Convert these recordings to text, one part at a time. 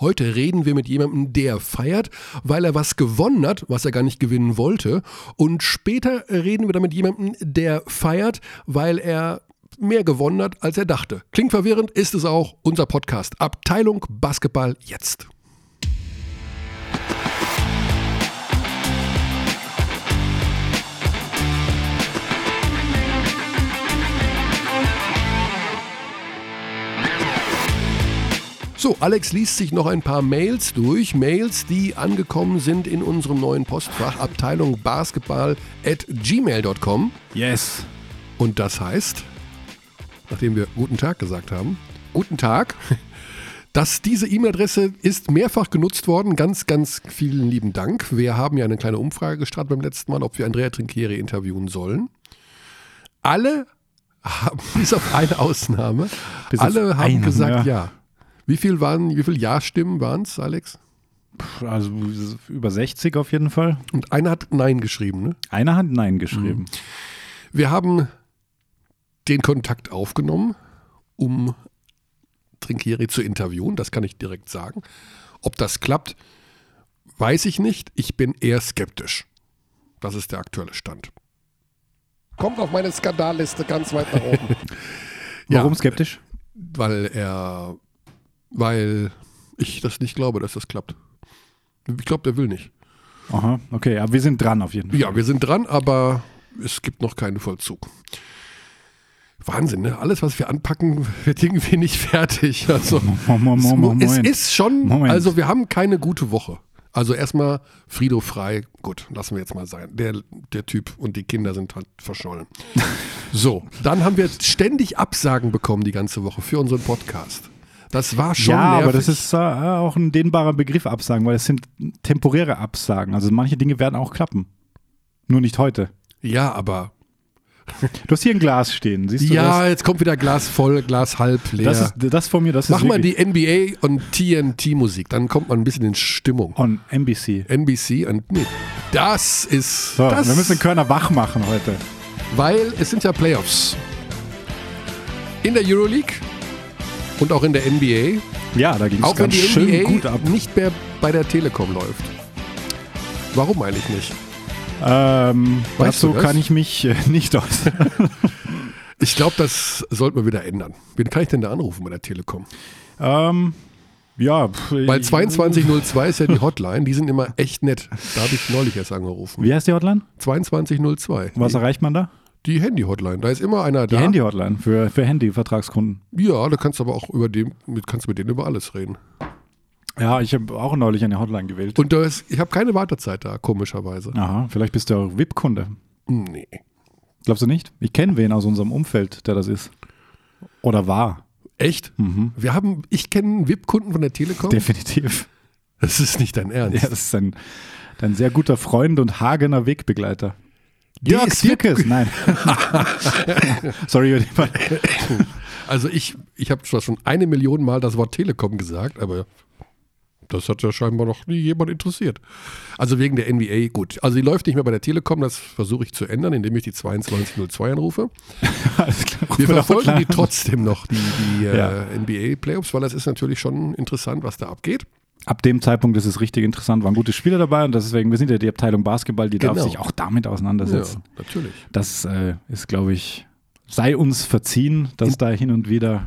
Heute reden wir mit jemandem, der feiert, weil er was gewonnen hat, was er gar nicht gewinnen wollte. Und später reden wir dann mit jemandem, der feiert, weil er mehr gewonnen hat, als er dachte. Klingt verwirrend, ist es auch unser Podcast. Abteilung Basketball jetzt. So, Alex liest sich noch ein paar Mails durch. Mails, die angekommen sind in unserem neuen Postfach, Abteilung Basketball at gmail.com. Yes. Und das heißt, nachdem wir guten Tag gesagt haben, guten Tag, dass diese E-Mail-Adresse ist mehrfach genutzt worden. Ganz, ganz vielen lieben Dank. Wir haben ja eine kleine Umfrage gestartet beim letzten Mal, ob wir Andrea Trinchieri interviewen sollen. Alle haben, bis auf eine Ausnahme, Bis alle haben eine, gesagt ja. ja. Wie viel waren, wie viel Ja-Stimmen waren es, Alex? Also über 60 auf jeden Fall. Und einer hat Nein geschrieben, ne? Einer hat Nein geschrieben. Wir haben den Kontakt aufgenommen, um Trinkieri zu interviewen. Das kann ich direkt sagen. Ob das klappt, weiß ich nicht. Ich bin eher skeptisch. Das ist der aktuelle Stand. Kommt auf meine Skandalliste ganz weit nach oben. Ja. Warum skeptisch? weil er, weil ich das nicht glaube, dass das klappt. Ich glaube, der will nicht. Aha, okay, aber wir sind dran auf jeden Fall. Ja, wir sind dran, aber es gibt noch keinen Vollzug. Wahnsinn, ne? Alles, was wir anpacken, wird irgendwie nicht fertig. Also, Mo- mo- mo- mo- es Moment. ist schon, Moment. also wir haben keine gute Woche. Also erstmal Frido frei, gut, lassen wir jetzt mal sein. Der, der Typ und die Kinder sind halt verschollen. So, dann haben wir ständig Absagen bekommen die ganze Woche für unseren Podcast. Das war schon ja, nervig. aber das ist äh, auch ein dehnbarer Begriff Absagen, weil es sind temporäre Absagen. Also manche Dinge werden auch klappen. Nur nicht heute. ja, aber Du hast hier ein Glas stehen, siehst du ja, jetzt kommt wieder Glas voll, Glas halb leer. das? Das ist das von mir, das Mach ist mal die NBA und TNT-Musik, dann kommt man ein bisschen in Stimmung. on NBC. NBC und nee, das ist So, das, wir müssen Körner wach machen heute. weil es sind ja Playoffs. In der Euroleague und auch in der NBA, Ja, da ging es auch wenn ganz die schön NBA gut ab. nicht mehr bei der Telekom läuft. Warum eigentlich nicht? Ähm, Weißt dazu kann ich mich äh, nicht aus. Ich glaube, das sollten wir wieder ändern. Wen kann ich denn da anrufen bei der Telekom? ähm, ja, Weil ich- 2202 ist ja die Hotline, die sind immer echt nett. Da habe ich neulich erst angerufen. Wie heißt die Hotline? 2202. Was erreicht man da? Die Handy-Hotline. Da ist immer einer Die da. Handy-Hotline für, für Handy-Vertragskunden. Ja, da kannst du aber auch über dem, mit, kannst mit denen über alles reden. Ja, ich habe auch neulich eine Hotline gewählt. Und da ist, ich habe keine Wartezeit da, komischerweise. Aha, vielleicht bist du auch VIP-Kunde. Nee. Glaubst du nicht? Ich kenne wen aus unserem Umfeld, der das ist. Oder war. Echt? Mhm. Wir haben, ich kenne VIP-Kunden von der Telekom. Definitiv. das ist nicht dein Ernst. Ja, das ist ein, ein sehr guter Freund und hagener Wegbegleiter. Jörg Dirkes, nein. Sorry, Also ich, ich habe zwar schon eine Million Mal das Wort Telekom gesagt, aber das hat ja scheinbar noch nie jemand interessiert. Also wegen der NBA, gut. Also die läuft nicht mehr bei der Telekom, das versuche ich zu ändern, indem ich die 2202 anrufe. Alles klar. Wir verfolgen die trotzdem noch, die, die Ja. äh, NBA-Playoffs, weil das ist natürlich schon interessant, was da abgeht. Ab dem Zeitpunkt ist es richtig interessant, waren gute Spieler dabei und deswegen, wir sind ja die Abteilung Basketball, die darf Genau. sich auch damit auseinandersetzen. Ja, natürlich. Das äh, ist, glaube ich, sei uns verziehen, dass da hin und wieder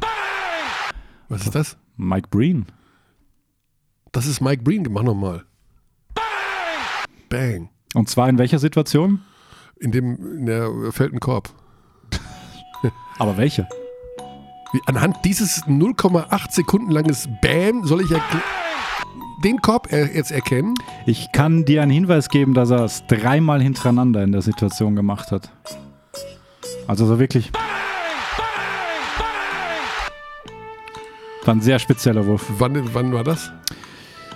Was ist das? Mike Breen. Das ist Mike Breen, mach nochmal. Bang. Und zwar in welcher Situation? In dem, in der fällt ein Korb. Aber welche? Anhand dieses 0,8 Sekunden langes Bam soll ich erkl- den Korb er jetzt erkennen. Ich kann dir einen Hinweis geben, dass er es dreimal hintereinander in der Situation gemacht hat. Also so wirklich. War ein sehr spezieller Wurf. Wann, wann war das?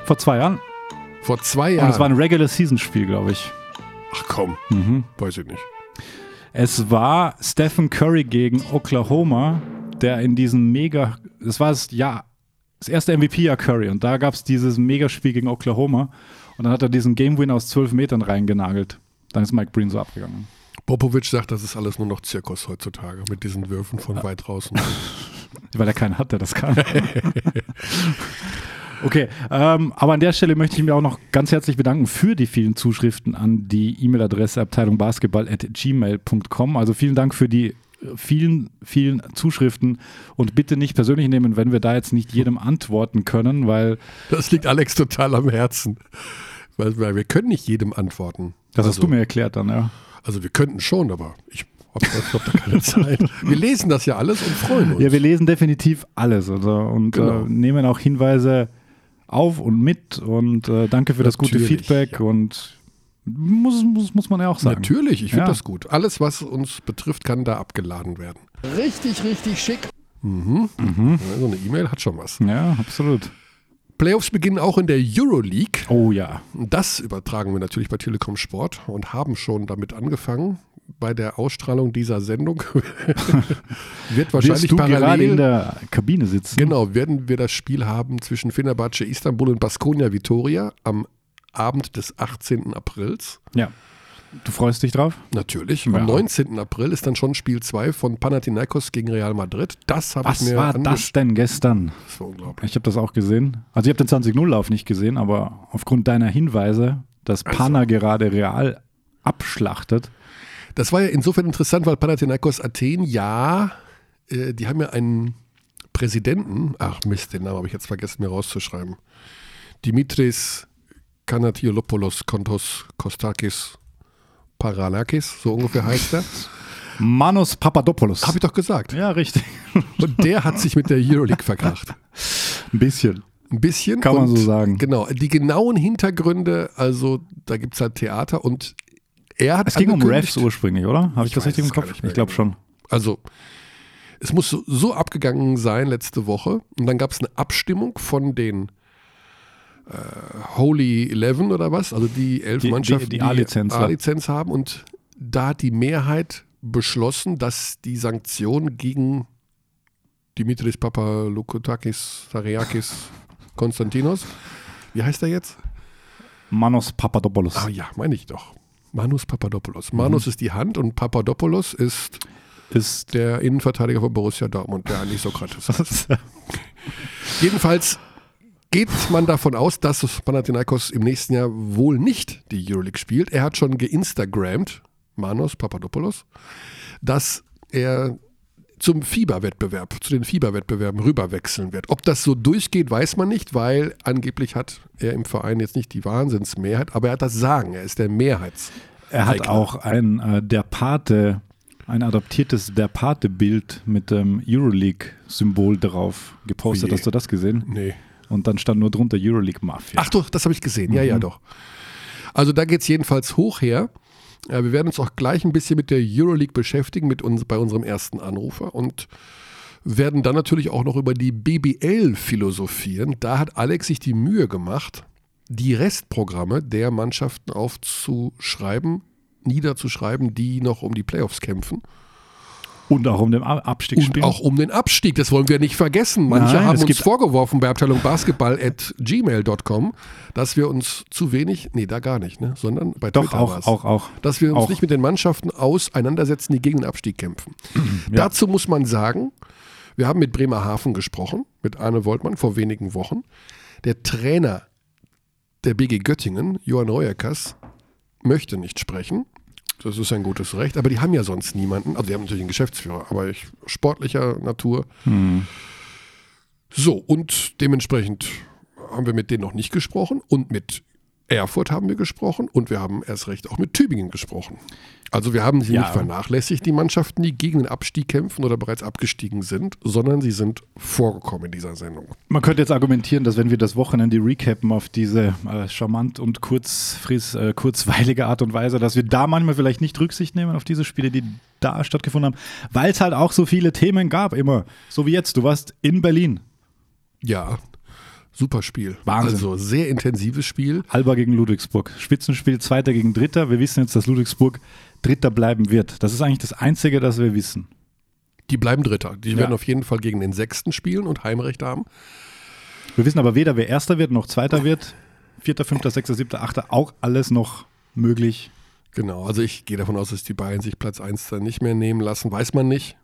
Vor zwei Jahren. Vor zwei Und Jahren. es war ein Regular Season Spiel, glaube ich. Ach komm, Mhm. weiß ich nicht. Es war Stephen Curry gegen Oklahoma, der in diesem mega, das war das Jahr, das erste MVP-Jahr Curry und da gab es dieses Megaspiel gegen Oklahoma und dann hat er diesen Game Winner aus zwölf Metern reingenagelt. Dann ist Mike Breen so abgegangen. Popovic sagt, das ist alles nur noch Zirkus heutzutage mit diesen Würfen von weit draußen. Weil er keinen hat, der das kann. Okay, ähm, aber an der Stelle möchte ich mich auch noch ganz herzlich bedanken für die vielen Zuschriften an die E-Mail-Adresse Abteilung Basketball at gmail.com. Also vielen Dank für die vielen, vielen Zuschriften und bitte nicht persönlich nehmen, wenn wir da jetzt nicht jedem antworten können, weil. Das liegt Alex total am Herzen. Weil, weil wir können nicht jedem antworten. Das also, hast du mir erklärt dann, ja. Also wir könnten schon, aber ich habe hab da keine Zeit. Wir lesen das ja alles und freuen uns. Ja, wir lesen definitiv alles also, und Genau. äh, nehmen auch Hinweise auf und mit und äh, danke für das gute Natürlich, Feedback ja. und muss, muss, muss man ja auch sagen. Natürlich, ich finde Ja. das gut. Alles, was uns betrifft, kann da abgeladen werden. Richtig, richtig schick. Mhm. Ja, so eine E-Mail hat schon was. Ja, absolut. Playoffs beginnen auch in der Euroleague. Oh ja. Das übertragen wir natürlich bei Telekom Sport und haben schon damit angefangen. Bei der Ausstrahlung dieser Sendung wird wahrscheinlich du gerade in parallel der Kabine sitzen? Genau, werden wir das Spiel haben zwischen Fenerbahce Istanbul und Baskonia Vitoria am Abend des 18. Aprils. Ja. Du freust dich drauf? Natürlich. Ja. Am 19. April ist dann schon Spiel 2 von Panathinaikos gegen Real Madrid. Das habe ich Was mir war angesch- das denn gestern? Das war unglaublich. Ich habe das auch gesehen. Also ich habe den 20-0-Lauf nicht gesehen, aber aufgrund deiner Hinweise, dass Also. Pana gerade real abschlachtet. Das war ja insofern interessant, weil Panathinaikos Athen, ja, äh, die haben ja einen Präsidenten, ach Mist, den Namen habe ich jetzt vergessen mir rauszuschreiben. Dimitris Kanatiolopoulos Kontos Kostakis Paranakis, so ungefähr heißt er. Manos Papadopoulos. Habe ich doch gesagt. ja, richtig. Und der hat sich mit der Euroleague verkracht. Ein bisschen. Ein bisschen. Kann man so sagen. Genau. Die genauen Hintergründe, also da gibt es halt Theater und er hat Es ging um Refs ursprünglich, oder? Habe ich, Ich das richtig im Kopf? Ich glaube genau. schon. Also, es muss so, so abgegangen sein letzte Woche. Und dann gab es eine Abstimmung von den äh, Holy Eleven oder was, also die elf Die- die- Mannschaften, die A-Lizenz, ja. A-Lizenz haben. Und da hat die Mehrheit beschlossen, dass die Sanktion gegen Dimitris Papalokotakis, Sariakis, Konstantinos, wie heißt er jetzt? Manos Papadopoulos. Ah ja, meine ich doch. Manus Papadopoulos. Mhm. Manus ist die Hand und Papadopoulos ist Ist der Innenverteidiger von Borussia Dortmund, der eigentlich Sokrates ist. Jedenfalls geht man davon aus, dass Panathinaikos im nächsten Jahr wohl nicht die Euroleague spielt. Er hat schon geinstagrammt, Manos Papadopoulos, dass er zum Fieberwettbewerb, zu den Fieberwettbewerben rüberwechseln wird. Ob das so durchgeht, weiß man nicht, weil angeblich hat er im Verein jetzt nicht die Wahnsinnsmehrheit, aber er hat das Sagen, er ist der Mehrheits. er hat Eigner. auch ein äh, Der Pate, ein adaptiertes Der Pate-Bild mit dem Euroleague-Symbol drauf gepostet. Oje. Hast du das gesehen? Nee. Und dann stand nur drunter Euroleague Mafia. Ach doch, das habe ich gesehen. Ja, ja, doch. Also da geht es jedenfalls hoch her. Ja, wir werden uns auch gleich ein bisschen mit der Euroleague beschäftigen, mit uns, bei unserem ersten Anrufer und werden dann natürlich auch noch über die BBL philosophieren. Da hat Alex sich die Mühe gemacht, die Restprogramme der Mannschaften aufzuschreiben, niederzuschreiben, die noch um die Playoffs kämpfen. Und auch um den Abstieg Und spielen. auch um den Abstieg, das wollen wir nicht vergessen. Manche Nein, haben uns vorgeworfen bei Abteilung Basketball at gmail.com, dass wir uns zu wenig, nee, da gar nicht, ne, sondern bei Doch, Twitter auch, auch, auch. dass wir uns auch. nicht mit den Mannschaften auseinandersetzen, die gegen den Abstieg kämpfen. Ja. Dazu muss man sagen, wir haben mit Bremerhaven gesprochen, mit Arne Woltmann vor wenigen Wochen. Der Trainer der BG Göttingen, Johann Reuerkas, möchte nicht sprechen. Das ist ein gutes Recht, aber die haben ja sonst niemanden. Also die haben natürlich einen Geschäftsführer, aber ich, sportlicher Natur. Hm. So, und dementsprechend haben wir mit denen noch nicht gesprochen und mit Erfurt haben wir gesprochen und wir haben erst recht auch mit Tübingen gesprochen. Also wir haben sie Ja. nicht vernachlässigt, die Mannschaften, die gegen den Abstieg kämpfen oder bereits abgestiegen sind, sondern sie sind vorgekommen in dieser Sendung. Man könnte jetzt argumentieren, dass wenn wir das Wochenende recappen auf diese äh, charmant und kurzfris, äh, kurzweilige Art und Weise, dass wir da manchmal vielleicht nicht Rücksicht nehmen auf diese Spiele, die da stattgefunden haben, weil es halt auch so viele Themen gab immer. So wie jetzt, du warst in Berlin. Ja, super Spiel. Wahnsinn. Also sehr intensives Spiel. Alba gegen Ludwigsburg. Spitzenspiel Zweiter gegen Dritter. Wir wissen jetzt, dass Ludwigsburg Dritter bleiben wird. Das ist eigentlich das Einzige, das wir wissen. Die bleiben Dritter. Die Ja. werden auf jeden Fall gegen den Sechsten spielen und Heimrecht haben. Wir wissen aber weder, wer Erster wird, noch Zweiter wird. Vierter, Fünfter, Sechster, Siebter, Achter, auch alles noch möglich. Genau, also ich gehe davon aus, dass die Bayern sich Platz 1 dann nicht mehr nehmen lassen. Weiß man nicht.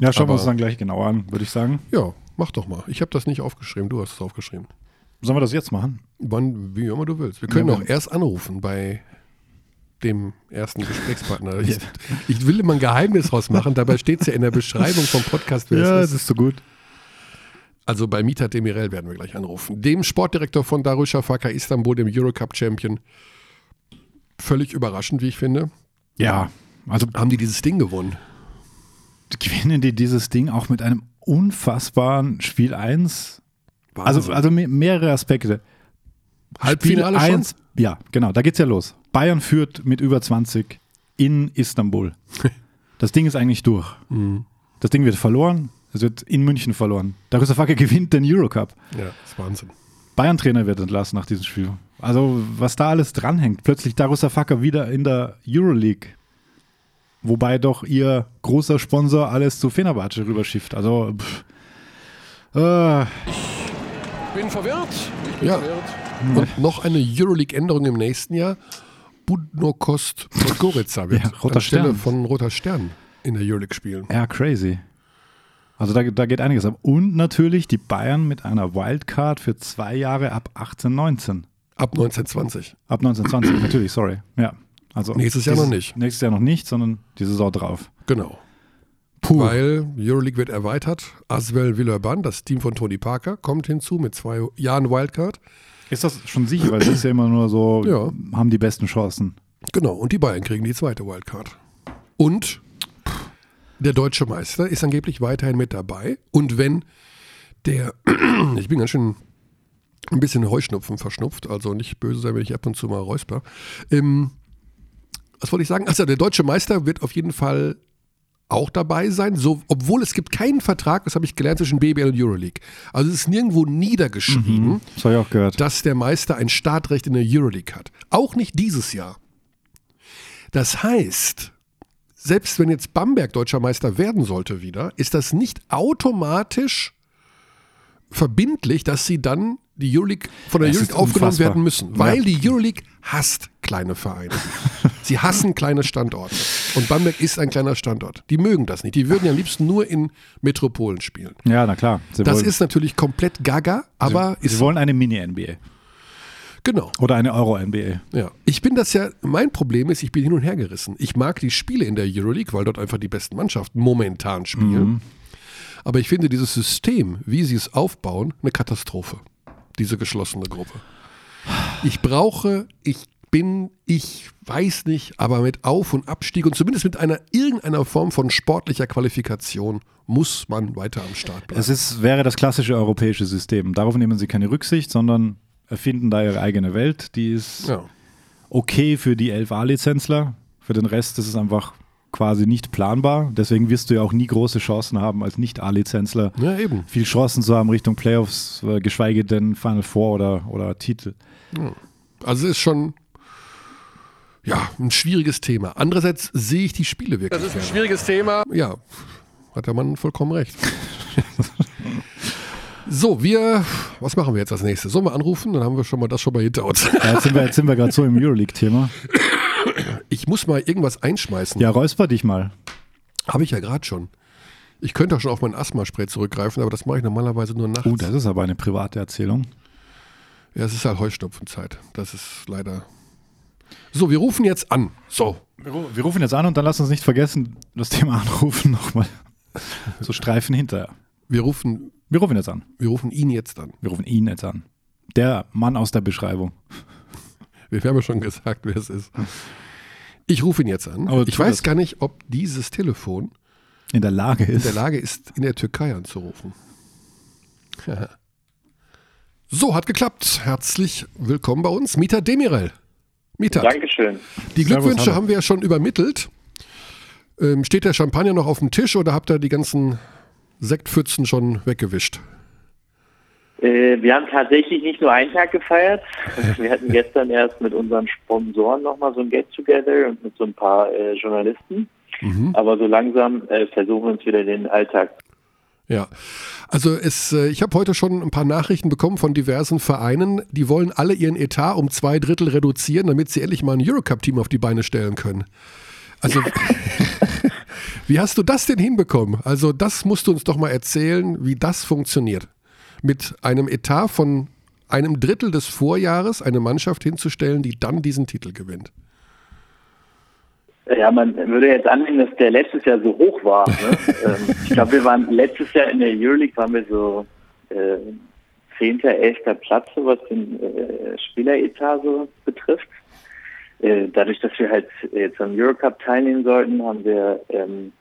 Ja, schauen wir Aber- uns dann gleich genauer an, würde ich sagen. Ja, mach doch mal. Ich habe das nicht aufgeschrieben, du hast es aufgeschrieben. Sollen wir das jetzt machen? Wann, wie immer du willst. Wir können Ja, auch erst anrufen bei dem ersten Gesprächspartner. Ich, ich will immer ein Geheimnis rausmachen, dabei steht es ja in der Beschreibung vom Podcast, wer es ist. so gut. Also bei Mita Demirel werden wir gleich anrufen. Dem Sportdirektor von Darüşşafaka Istanbul, dem Eurocup-Champion. Völlig überraschend, wie ich finde, Ja, also haben die dieses Ding gewonnen. gewinnen die dieses Ding auch mit einem unfassbaren Spiel 1. Also, Wahnsinn. also me- mehrere Aspekte. Halbfinale Spiel schon? eins- Ja, genau, da geht's ja los. Bayern führt mit über 20 in Istanbul. Das Ding ist eigentlich durch. Mhm. Das Ding wird verloren. Es wird in München verloren. Darüşşafaka gewinnt den Eurocup. Ja, das ist Wahnsinn. Bayern-Trainer wird entlassen nach diesem Spiel. Also, was da alles dranhängt. Plötzlich Darüşşafaka wieder in der Euroleague. Wobei doch ihr großer Sponsor alles zu Fenerbahce rüberschifft. Also, pff. Äh, Bin verwirrt. ja. Und noch eine Euroleague-Änderung im nächsten Jahr. Budnokost Podgorica wird Ja, Roter anstelle Stern. von Roter Stern in der Euroleague spielen. ja, crazy. Also, da, da geht einiges ab. Und natürlich die Bayern mit einer Wildcard für zwei Jahre ab 18, 19. Ab 1920. Ab 1920, natürlich, sorry. Ja. Also Nächstes Jahr dieses- noch nicht. Nächstes Jahr noch nicht, sondern die Saison drauf. Genau. Puh. Weil Euroleague wird erweitert. Aswell Villeurbanne, das Team von Tony Parker, kommt hinzu mit zwei Jahren Wildcard. Ist das schon sicher? Weil es ist ja immer nur so, Ja. haben die besten Chancen. Genau, und die Bayern kriegen die zweite Wildcard. Und der deutsche Meister ist angeblich weiterhin mit dabei. Und wenn der, ich bin ganz schön ein bisschen Heuschnupfen verschnupft, also nicht böse sein, wenn ich ab und zu mal räusper. Ähm, was wollte ich sagen? Also der deutsche Meister wird auf jeden Fall auch dabei sein, so, obwohl es gibt keinen Vertrag, das habe ich gelernt, zwischen BBL und Euroleague. Also es ist nirgendwo niedergeschrieben Das auch gehört. dass der Meister ein Startrecht in der Euroleague hat. Auch nicht dieses Jahr. Das heißt, selbst wenn jetzt Bamberg deutscher Meister werden sollte wieder, ist das nicht automatisch verbindlich, dass sie dann die Euroleague von der Es Euroleague aufgenommen werden müssen, weil Ja. die Euroleague hasst kleine Vereine. sie hassen kleine Standorte. Und Bamberg ist ein kleiner Standort. Die mögen das nicht. Die würden ja am liebsten nur in Metropolen spielen. Ja, na klar. Sie Das wollen, ist natürlich komplett gaga, aber sie ist wollen eine Mini-NBA genau. oder eine Euro-NBA. Ja, ich bin das ja, mein Problem ist, ich bin hin und her gerissen. Ich mag die Spiele in der Euroleague, weil dort einfach die besten Mannschaften momentan spielen. Aber ich finde dieses System, wie sie es aufbauen, eine Katastrophe. Diese geschlossene Gruppe. Ich brauche, ich bin, ich weiß nicht, aber mit Auf- und Abstieg und zumindest mit einer irgendeiner Form von sportlicher Qualifikation muss man weiter am Start bleiben. Es ist, wäre das klassische europäische System. Darauf nehmen sie keine Rücksicht, sondern erfinden da ihre eigene Welt. Die ist Ja. okay für die 11a-Lizenzler. Für den Rest ist es einfach quasi nicht planbar. Deswegen wirst du ja auch nie große Chancen haben, als Nicht-A-Lizenzler ja, eben. viel Chancen zu haben Richtung Playoffs, äh, geschweige denn Final Four oder, oder Titel. Also es ist schon ja, ein schwieriges Thema. Andererseits sehe ich die Spiele wirklich. Das ist ein gerne. schwieriges Thema. Ja, hat der Mann vollkommen recht. so, wir, was machen wir jetzt als nächstes? Sollen wir anrufen? Dann haben wir schon mal das schon mal hinter uns. Ja, jetzt sind wir, jetzt sind wir gerade so im Euroleague-Thema. Ich muss mal irgendwas einschmeißen. Ja, räusper dich mal. Habe ich ja gerade schon. Ich könnte auch schon auf mein Asthma-Spray zurückgreifen, aber das mache ich normalerweise nur nachts. Oh, das ist aber eine private Erzählung. ja, es ist halt Heuschnupfenzeit. Das ist leider. So, wir rufen jetzt an. So, Wir, ru- wir rufen jetzt an und dann lass uns nicht vergessen, das Thema anrufen nochmal. So Streifen hinterher. wir rufen, Wir rufen jetzt an. wir rufen ihn jetzt an. Wir rufen ihn jetzt an. Der Mann aus der Beschreibung. Wir haben ja schon gesagt, wer es ist. Ich rufe ihn jetzt an. Aber ich weiß gar nicht, ob dieses Telefon In der Lage in ist. der Lage ist, in der Türkei anzurufen. so, hat geklappt. Herzlich willkommen bei uns, Mita Demirel. Mita, Dankeschön. die Servus, Glückwünsche hallo. haben wir ja schon übermittelt. Ähm, steht der Champagner noch auf dem Tisch oder habt ihr die ganzen Sektpfützen schon weggewischt? Äh, wir haben tatsächlich nicht nur einen Tag gefeiert. Wir hatten gestern erst mit unseren Sponsoren nochmal so ein Get-Together und mit so ein paar äh, Journalisten. Mhm. Aber so langsam äh, versuchen wir uns wieder den Alltag. Ja, also es, äh, ich habe heute schon ein paar Nachrichten bekommen von diversen Vereinen, die wollen alle ihren Etat um zwei Drittel reduzieren, damit sie endlich mal ein Eurocup-Team auf die Beine stellen können. Also, wie hast du das denn hinbekommen? Also, das musst du uns doch mal erzählen, wie das funktioniert. Mit einem Etat von einem Drittel des Vorjahres eine Mannschaft hinzustellen, die dann diesen Titel gewinnt? Ja, man würde jetzt annehmen, dass der letztes Jahr so hoch war. Ne? Ähm, ich glaube, wir waren letztes Jahr in der Euroleague waren wir so äh, zehnter, äh, elfter Platz, was den äh, Spieleretat so betrifft. Äh, dadurch, dass wir halt jetzt am Eurocup teilnehmen sollten, haben wir ähm,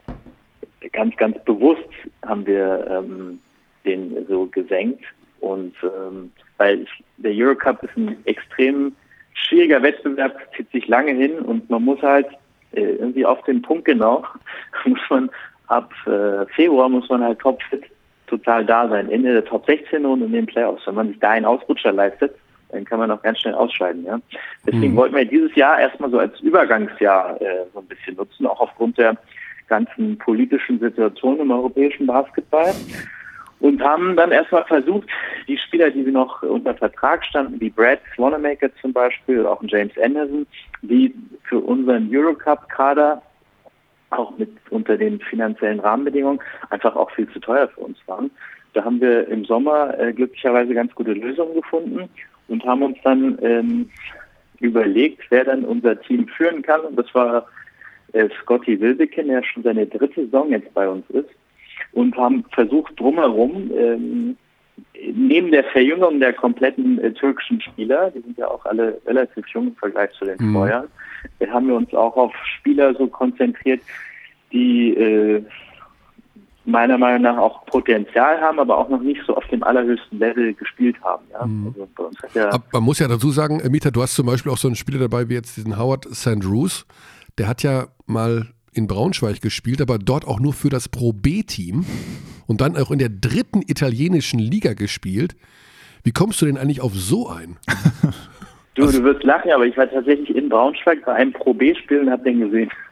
ganz, ganz bewusst haben wir ähm, den so gesenkt. Und ähm, weil ich, der Eurocup ist ein extrem schwieriger Wettbewerb, zieht sich lange hin und man muss halt irgendwie auf den Punkt genau, muss man ab äh, Februar muss man halt topfit total da sein, in der Top 16 und in den Playoffs. Wenn man sich da einen Ausrutscher leistet, dann kann man auch ganz schnell ausscheiden. Ja? Deswegen mhm. wollten wir dieses Jahr erstmal so als Übergangsjahr äh, so ein bisschen nutzen, auch aufgrund der ganzen politischen Situation im europäischen Basketball. Und haben dann erstmal versucht, die Spieler, die noch unter Vertrag standen, wie Brad Wanamaker zum Beispiel auch James Anderson, die für unseren Eurocup-Kader auch mit unter den finanziellen Rahmenbedingungen einfach auch viel zu teuer für uns waren. Da haben wir im Sommer äh, glücklicherweise ganz gute Lösungen gefunden und haben uns dann ähm, überlegt, wer dann unser Team führen kann. Und das war äh, Scotty Wilbekin, der schon seine dritte Saison jetzt bei uns ist. Und haben versucht, drumherum, ähm, neben der Verjüngung der kompletten äh, türkischen Spieler, die sind ja auch alle relativ jung im Vergleich zu den mhm. Vorjahren, haben wir uns auch auf Spieler so konzentriert, die äh, meiner Meinung nach auch Potenzial haben, aber auch noch nicht so auf dem allerhöchsten Level gespielt haben. Ja? Mhm. Also ja man muss ja dazu sagen, Mieter, du hast zum Beispiel auch so einen Spieler dabei wie jetzt diesen Howard St. Der hat ja mal in Braunschweig gespielt, aber dort auch nur für das Pro B-Team und dann auch in der dritten italienischen Liga gespielt. Wie kommst du denn eigentlich auf so einen? Du, du wirst lachen, aber ich war tatsächlich in Braunschweig bei einem Pro B-Spiel und habe den gesehen.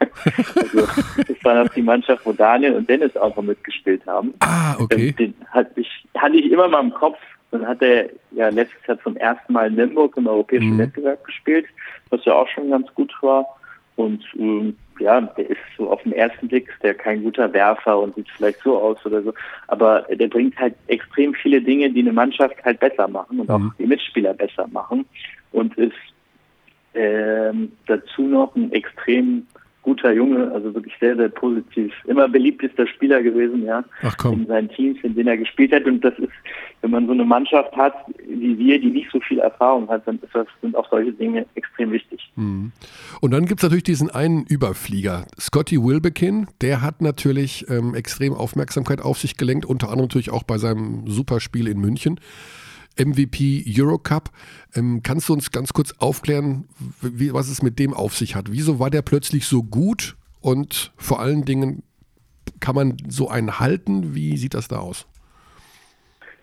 also, das war noch die Mannschaft, wo Daniel und Dennis auch noch mitgespielt haben. Ah, okay. Den, hatte, ich, hatte ich immer mal im Kopf. Dann hat er ja letztes Jahr zum ersten Mal in Nürnberg im europäischen mhm. Wettbewerb gespielt, was ja auch schon ganz gut war. Und ähm, ja, der ist so auf den ersten Blick der kein guter Werfer und sieht vielleicht so aus oder so. Aber der bringt halt extrem viele Dinge, die eine Mannschaft halt besser machen und mhm. auch die Mitspieler besser machen. Und ist ähm, dazu noch ein extrem guter Junge, also wirklich sehr, sehr positiv. Immer beliebtester Spieler gewesen, ja. Ach komm. In seinen Teams, in denen er gespielt hat. Und das ist, wenn man so eine Mannschaft hat, wie wir, die nicht so viel Erfahrung hat, dann das, sind auch solche Dinge extrem wichtig. Mhm. Und dann gibt es natürlich diesen einen Überflieger, Scotty Wilbekin, der hat natürlich ähm, extrem Aufmerksamkeit auf sich gelenkt, unter anderem natürlich auch bei seinem Superspiel in München. MVP Eurocup. Ähm, kannst du uns ganz kurz aufklären, wie, was es mit dem auf sich hat? Wieso war der plötzlich so gut und vor allen Dingen kann man so einen halten? Wie sieht das da aus?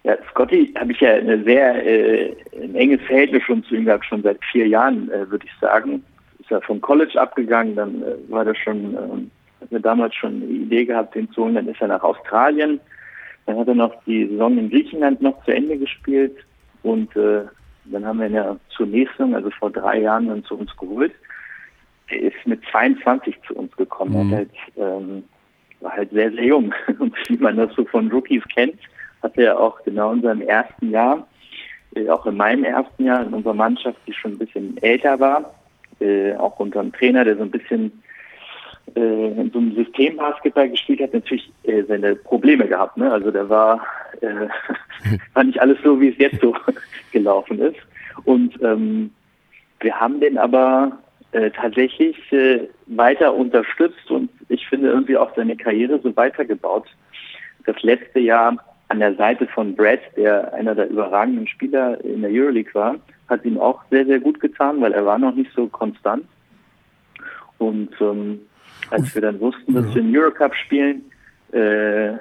Ja, Scotty habe ich ja eine sehr äh, ein enges Verhältnis schon zu ihm gehabt, schon seit vier Jahren, äh, würde ich sagen. Ist er vom College abgegangen, dann äh, war das schon, äh, hat er damals schon eine Idee gehabt, den zu holen, dann ist er nach Australien dann hat er noch die Saison in Griechenland noch zu Ende gespielt und äh, dann haben wir ihn ja zur nächsten, also vor drei Jahren, dann zu uns geholt. Er ist mit 22 zu uns gekommen. Mhm. Er halt, ähm, war halt sehr, sehr jung. Und wie man das so von Rookies kennt, hat er auch genau in seinem ersten Jahr, äh, auch in meinem ersten Jahr in unserer Mannschaft, die schon ein bisschen älter war, äh, auch unter einem Trainer, der so ein bisschen äh, in so einem System Basketball gespielt hat, natürlich äh, seine Probleme gehabt. Ne? Also der war, äh, war nicht alles so, wie es jetzt so gelaufen ist. Und ähm, wir haben den aber äh, tatsächlich äh, weiter unterstützt und ich finde irgendwie auch seine Karriere so weitergebaut. Das letzte Jahr an der Seite von Brad, der einer der überragenden Spieler in der Euroleague war, hat ihm auch sehr, sehr gut getan, weil er war noch nicht so konstant. Und ähm, als wir dann wussten, dass wir den Eurocup spielen, äh,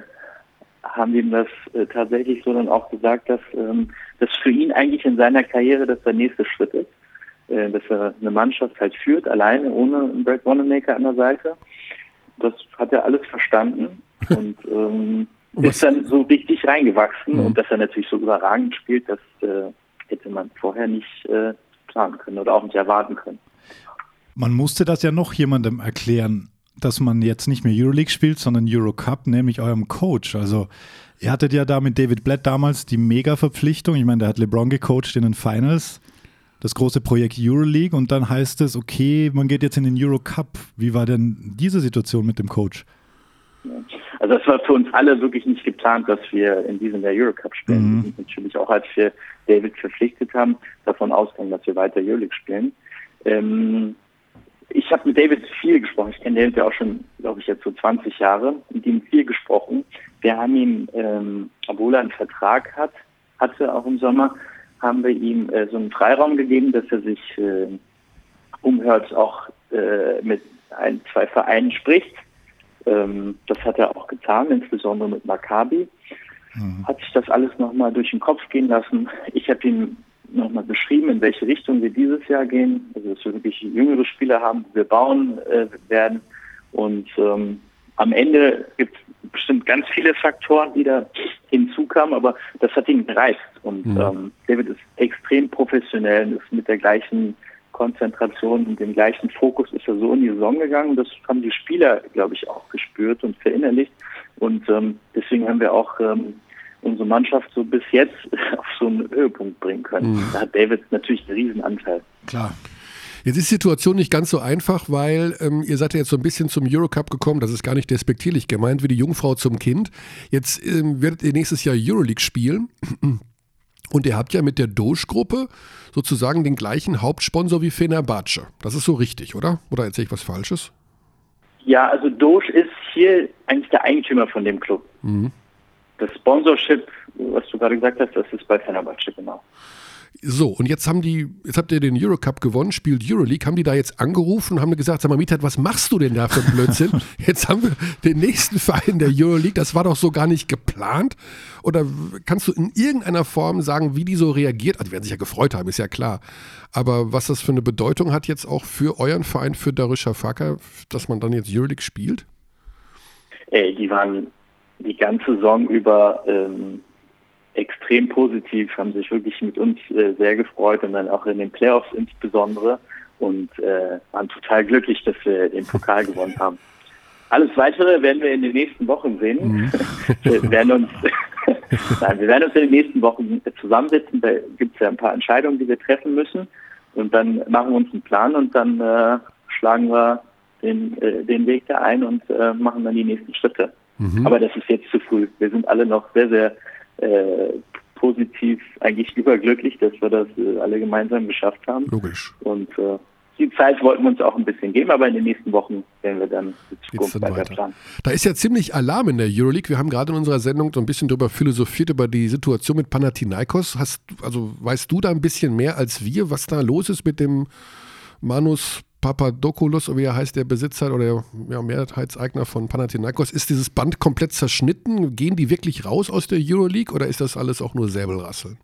haben wir ihm das äh, tatsächlich so dann auch gesagt, dass ähm, das für ihn eigentlich in seiner Karriere das der nächste Schritt ist, äh, dass er eine Mannschaft halt führt, alleine, ohne einen Brad Wanamaker an der Seite. Das hat er alles verstanden und ähm, ist dann so richtig reingewachsen mhm. und dass er natürlich so überragend spielt, das äh, hätte man vorher nicht äh, planen können oder auch nicht erwarten können. Man musste das ja noch jemandem erklären, dass man jetzt nicht mehr Euroleague spielt, sondern Eurocup, nämlich eurem Coach. Also ihr hattet ja da mit David Blatt damals die Mega-Verpflichtung. Ich meine, der hat LeBron gecoacht in den Finals. Das große Projekt Euroleague und dann heißt es, okay, man geht jetzt in den Eurocup. Wie war denn diese Situation mit dem Coach? Also es war für uns alle wirklich nicht geplant, dass wir in diesem Jahr Eurocup spielen. Mhm. Wir sind natürlich auch, als wir David verpflichtet haben, davon ausgegangen, dass wir weiter Euroleague spielen. Ähm, ich habe mit David viel gesprochen. Ich kenne David ja auch schon, glaube ich, jetzt so 20 Jahre. Mit ihm viel gesprochen. Wir haben ihm, ähm, obwohl er einen Vertrag hat, hatte auch im Sommer, haben wir ihm äh, so einen Freiraum gegeben, dass er sich äh, umhört, auch äh, mit ein, zwei Vereinen spricht. Ähm, das hat er auch getan, insbesondere mit Maccabi. Mhm. Hat sich das alles nochmal durch den Kopf gehen lassen. Ich habe ihm nochmal beschrieben, in welche Richtung wir dieses Jahr gehen. Also dass wir wirklich jüngere Spieler haben, die wir bauen äh, werden. Und ähm, am Ende gibt es bestimmt ganz viele Faktoren, die da hinzukamen, aber das hat ihn gereizt. Und mhm. ähm, David ist extrem professionell, ist mit der gleichen Konzentration und dem gleichen Fokus ist er so in die Saison gegangen. Das haben die Spieler, glaube ich, auch gespürt und verinnerlicht. Und ähm, deswegen haben wir auch ähm, unsere Mannschaft so bis jetzt auf so einen Höhepunkt bringen können. Mhm. Da hat David natürlich einen Riesenanteil. Klar. Jetzt ist die Situation nicht ganz so einfach, weil ähm, ihr seid ja jetzt so ein bisschen zum Eurocup gekommen. Das ist gar nicht despektierlich gemeint, wie die Jungfrau zum Kind. Jetzt ähm, werdet ihr nächstes Jahr Euroleague spielen. Und ihr habt ja mit der Doge-Gruppe sozusagen den gleichen Hauptsponsor wie Fenerbahce. Das ist so richtig, oder? Oder erzähle ich was Falsches? Ja, also Doge ist hier eigentlich der Eigentümer von dem Club. Mhm. Das Sponsorship, was du gerade gesagt hast, das ist bei Fenerbahce, genau. So, und jetzt haben die, jetzt habt ihr den Eurocup gewonnen, spielt Euroleague, haben die da jetzt angerufen und haben gesagt, sag mal, Mieter, was machst du denn da für Blödsinn? jetzt haben wir den nächsten Verein der Euroleague, das war doch so gar nicht geplant. Oder kannst du in irgendeiner Form sagen, wie die so reagiert? Also, die werden sich ja gefreut haben, ist ja klar. Aber was das für eine Bedeutung hat jetzt auch für euren Verein, für Darüşşafaka, dass man dann jetzt Euroleague spielt? Ey, die waren die ganze Saison über ähm, extrem positiv, haben sich wirklich mit uns äh, sehr gefreut und dann auch in den Playoffs insbesondere und äh, waren total glücklich, dass wir den Pokal gewonnen haben. Alles weitere werden wir in den nächsten Wochen sehen. Mhm. wir, werden uns, Nein, wir werden uns in den nächsten Wochen zusammensetzen. Da gibt es ja ein paar Entscheidungen, die wir treffen müssen. Und dann machen wir uns einen Plan und dann äh, schlagen wir den, äh, den Weg da ein und äh, machen dann die nächsten Schritte. Mhm. Aber das ist jetzt zu früh. Wir sind alle noch sehr, sehr äh, positiv, eigentlich überglücklich, dass wir das äh, alle gemeinsam geschafft haben. Logisch. Und äh, die Zeit wollten wir uns auch ein bisschen geben, aber in den nächsten Wochen werden wir dann die Zukunft weiter, weiter planen. Da ist ja ziemlich Alarm in der Euroleague. Wir haben gerade in unserer Sendung so ein bisschen darüber philosophiert, über die Situation mit Panathinaikos. Hast, also weißt du da ein bisschen mehr als wir, was da los ist mit dem Manus Papadopoulos, wie er heißt, der Besitzer oder ja, Mehrheitseigner von Panathinaikos, ist dieses Band komplett zerschnitten? Gehen die wirklich raus aus der Euroleague oder ist das alles auch nur Säbelrasseln?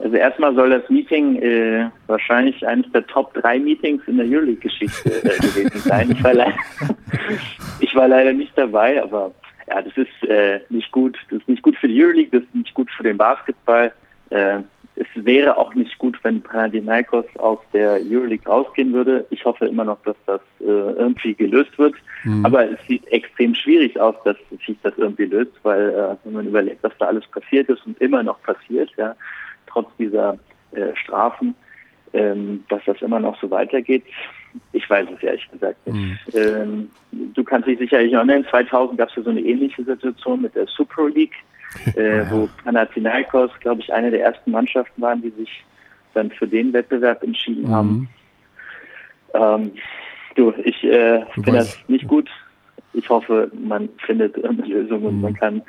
Also erstmal soll das Meeting äh, wahrscheinlich eines der Top 3 Meetings in der Euroleague-Geschichte äh, gewesen sein. Ich war, leider, ich war leider nicht dabei, aber ja, das ist äh, nicht gut. Das ist nicht gut für die Euroleague, das ist nicht gut für den Basketball. Es wäre auch nicht gut, wenn Panathinaikos aus der Euroleague rausgehen würde. Ich hoffe immer noch, dass das äh, irgendwie gelöst wird. Mhm. Aber es sieht extrem schwierig aus, dass sich das irgendwie löst, weil äh, wenn man überlegt, was da alles passiert ist und immer noch passiert, ja, trotz dieser äh, Strafen, ähm, dass das immer noch so weitergeht. Ich weiß es ehrlich gesagt nicht. Mhm. Ähm, du kannst dich sicherlich erinnern, 2000 gab es ja so eine ähnliche Situation mit der Super League äh, ja. wo Panathinaikos, glaube ich, eine der ersten Mannschaften waren, die sich dann für den Wettbewerb entschieden mhm. haben. Ähm, du, ich äh, finde das nicht gut. Ich hoffe, man findet eine Lösung und mhm. man kann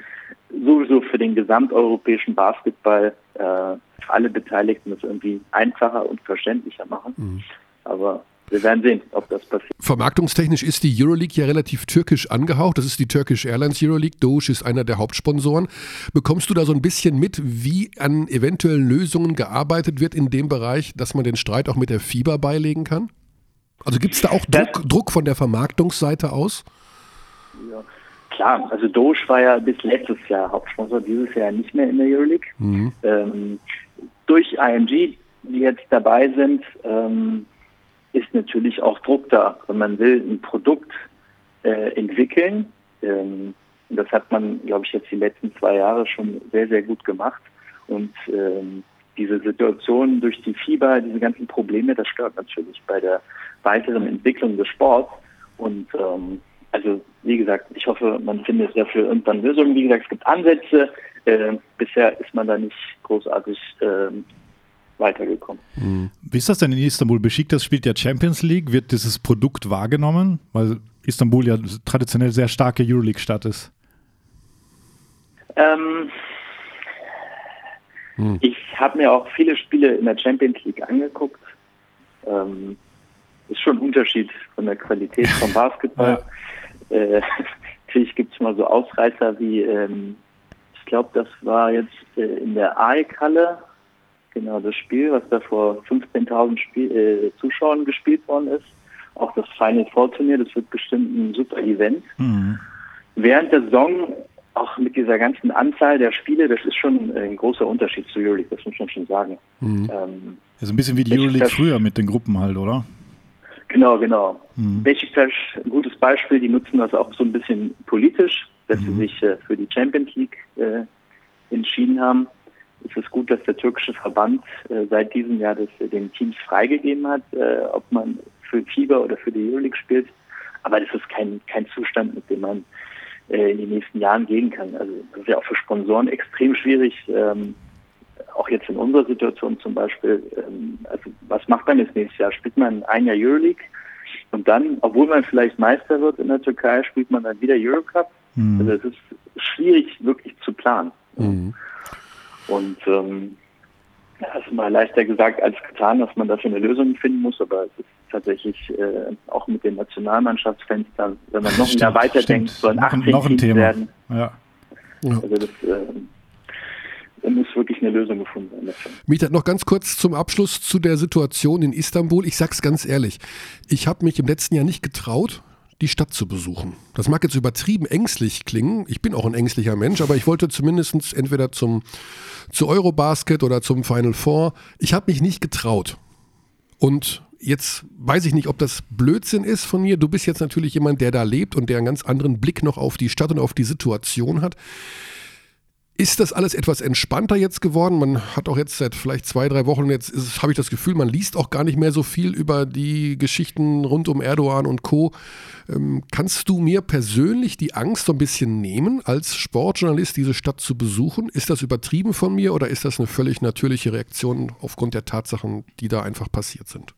sowieso für den gesamteuropäischen Basketball äh, alle Beteiligten das irgendwie einfacher und verständlicher machen. Mhm. Aber wir werden sehen, ob das passiert. Vermarktungstechnisch ist die Euroleague ja relativ türkisch angehaucht. Das ist die Turkish Airlines Euroleague. Doge ist einer der Hauptsponsoren. Bekommst du da so ein bisschen mit, wie an eventuellen Lösungen gearbeitet wird in dem Bereich, dass man den Streit auch mit der FIBA beilegen kann? Also gibt es da auch Druck, Druck, von der Vermarktungsseite aus? Ja, klar. Also Doge war ja bis letztes Jahr Hauptsponsor, dieses Jahr nicht mehr in der Euroleague. Mhm. Ähm, durch IMG, die jetzt dabei sind, ähm, ist natürlich auch Druck da. Wenn man will ein Produkt äh, entwickeln. Ähm, das hat man, glaube ich, jetzt die letzten zwei Jahre schon sehr, sehr gut gemacht. Und ähm, diese Situation durch die Fieber, diese ganzen Probleme, das stört natürlich bei der weiteren Entwicklung des Sports. Und ähm, also wie gesagt, ich hoffe, man findet dafür irgendwann Lösungen. Wie gesagt, es gibt Ansätze. Äh, bisher ist man da nicht großartig äh, weitergekommen. Mhm. Wie ist das denn in Istanbul? Besiktas spielt ja Champions League. Wird dieses Produkt wahrgenommen? Weil Istanbul ja traditionell sehr starke Euroleague-Stadt ist. Ähm, hm. Ich habe mir auch viele Spiele in der Champions League angeguckt. Ähm, ist schon ein Unterschied von der Qualität vom Basketball. Ja. Äh, natürlich gibt es mal so Ausreißer wie, ähm, ich glaube, das war jetzt äh, in der AEK-Halle, genau das Spiel, was da vor 15.000 äh, Zuschauern gespielt worden ist. Auch das Final Four Turnier, das wird bestimmt ein super Event. Mhm. Während der Saison auch mit dieser ganzen Anzahl der Spiele, das ist schon ein großer Unterschied zu Euroleague, das muss man schon sagen. Mhm. Ähm, also ein bisschen wie die Euroleague früher mit den Gruppen halt, oder? Genau, genau. Mhm. Besiktas, ein gutes Beispiel, die nutzen das auch so ein bisschen politisch, dass mhm. sie sich äh, für die Champions League äh, entschieden haben. Es ist gut, dass der türkische Verband äh, seit diesem Jahr das äh, den Teams freigegeben hat, äh, ob man für Fieber oder für die Euroleague spielt. Aber das ist kein, kein Zustand, mit dem man äh, in den nächsten Jahren gehen kann. Also das ist ja auch für Sponsoren extrem schwierig. Ähm, auch jetzt in unserer Situation zum Beispiel, ähm, also was macht man jetzt nächstes Jahr? Spielt man ein Jahr Euroleague und dann, obwohl man vielleicht Meister wird in der Türkei, spielt man dann wieder Eurocup? Mhm. Also es ist schwierig wirklich zu planen. Mhm. Und ähm, das ist mal leichter gesagt als getan, dass man dafür eine Lösung finden muss, aber es ist tatsächlich äh, auch mit den Nationalmannschaftsfenstern, wenn man noch stimmt, ein Jahr weiterdenkt, sollen 18 noch ein Thema. werden. Ja. Also das äh, muss wirklich eine Lösung gefunden werden. Dafür. Mieter, noch ganz kurz zum Abschluss zu der Situation in Istanbul. Ich sag's ganz ehrlich, ich habe mich im letzten Jahr nicht getraut, die Stadt zu besuchen. Das mag jetzt übertrieben ängstlich klingen. Ich bin auch ein ängstlicher Mensch, aber ich wollte zumindest entweder zum, zu Eurobasket oder zum Final Four. Ich habe mich nicht getraut. Und jetzt weiß ich nicht, ob das Blödsinn ist von mir. Du bist jetzt natürlich jemand, der da lebt und der einen ganz anderen Blick noch auf die Stadt und auf die Situation hat. Ist das alles etwas entspannter jetzt geworden? Man hat auch jetzt seit vielleicht zwei, drei Wochen, jetzt habe ich das Gefühl, man liest auch gar nicht mehr so viel über die Geschichten rund um Erdogan und Co. Ähm, kannst du mir persönlich die Angst so ein bisschen nehmen, als Sportjournalist diese Stadt zu besuchen? Ist das übertrieben von mir oder ist das eine völlig natürliche Reaktion aufgrund der Tatsachen, die da einfach passiert sind?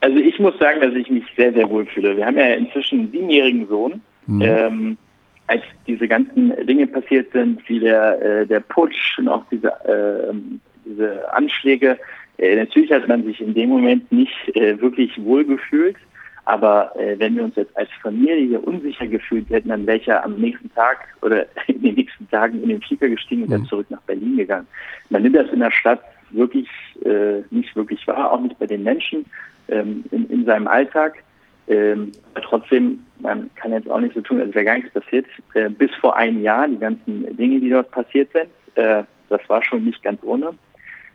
Also ich muss sagen, dass ich mich sehr, sehr wohl fühle. Wir haben ja inzwischen einen siebenjährigen Sohn. Mhm. Ähm, als diese ganzen Dinge passiert sind, wie der, äh, der Putsch und auch diese, äh, diese Anschläge, äh, natürlich hat man sich in dem Moment nicht äh, wirklich wohl gefühlt. Aber äh, wenn wir uns jetzt als Familie unsicher gefühlt hätten, dann wäre ich ja am nächsten Tag oder in den nächsten Tagen in den Flieger gestiegen und dann mhm. zurück nach Berlin gegangen. Man nimmt das in der Stadt wirklich äh, nicht wirklich wahr, auch nicht bei den Menschen ähm, in, in seinem Alltag. Ähm, trotzdem, man kann jetzt auch nicht so tun, als wäre gar nichts passiert. Äh, bis vor einem Jahr, die ganzen Dinge, die dort passiert sind, äh, das war schon nicht ganz ohne.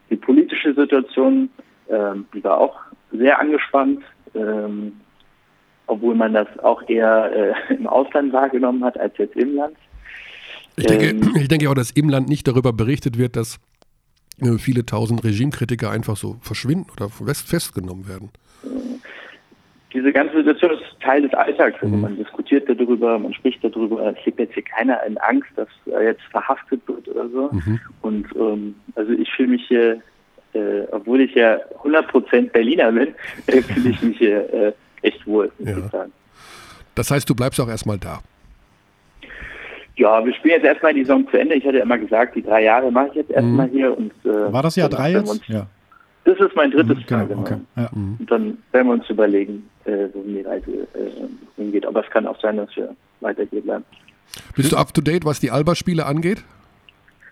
Die politische Situation, äh, die war auch sehr angespannt, ähm, obwohl man das auch eher äh, im Ausland wahrgenommen hat als jetzt im Land. Ich denke, ähm, ich denke auch, dass im Land nicht darüber berichtet wird, dass äh, viele tausend Regimekritiker einfach so verschwinden oder festgenommen werden. Diese ganze Situation ist Teil des Alltags. Also mhm. man diskutiert darüber, man spricht darüber. Es lebt jetzt hier keiner in Angst, dass er jetzt verhaftet wird oder so. Mhm. Und ähm, also ich fühle mich hier, äh, obwohl ich ja 100% Berliner bin, äh, fühle ich mich hier äh, echt wohl. Ja. Das heißt, du bleibst auch erstmal da. Ja, wir spielen jetzt erstmal die Saison zu Ende. Ich hatte immer gesagt, die drei Jahre mache ich jetzt erstmal mhm. hier. Und, äh, War das Jahr drei jetzt? Ja. Das ist mein drittes mhm, genau, Jahr, genau. Okay. Ja. Mhm. Und dann werden wir uns überlegen, äh, wohin die Reise äh, hingeht. Aber es kann auch sein, dass wir weiter hier bleiben. Bist du up to date, was die Alba-Spiele angeht?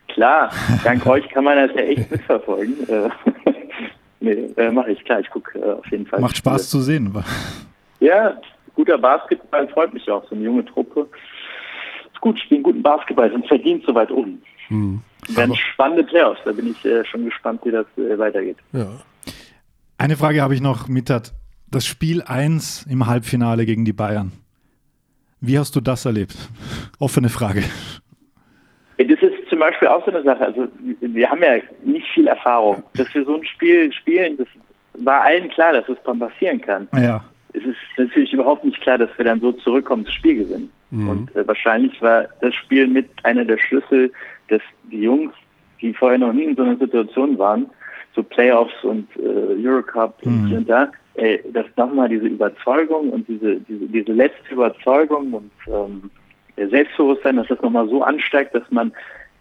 Klar, dank euch kann man das ja echt mitverfolgen. Äh, nee, äh, mache ich, klar, ich gucke äh, auf jeden Fall. Macht Spaß zu sehen. Ja, guter Basketball freut mich auch, so eine junge Truppe gut, spielen guten Basketball, sind verdient so weit oben. Mhm. Werden spannende Playoffs, da bin ich äh, schon gespannt, wie das äh, weitergeht. Ja. Eine Frage habe ich noch, Mitat. Das Spiel 1 im Halbfinale gegen die Bayern. Wie hast du das erlebt? Offene Frage. Das ist zum Beispiel auch so eine Sache. Also wir haben ja nicht viel Erfahrung. Dass wir so ein Spiel spielen, das war allen klar, dass es dann passieren kann. Ja. Es ist natürlich überhaupt nicht klar, dass wir dann so zurückkommen, das Spiel gewinnen. Mhm. Und äh, wahrscheinlich war das Spiel mit einer der Schlüssel, dass die Jungs, die vorher noch nie in so einer Situation waren, so Playoffs und äh, Eurocup mhm. und da, äh, dass nochmal diese Überzeugung und diese, diese, diese letzte Überzeugung und ähm, Selbstbewusstsein, dass das nochmal so ansteigt, dass man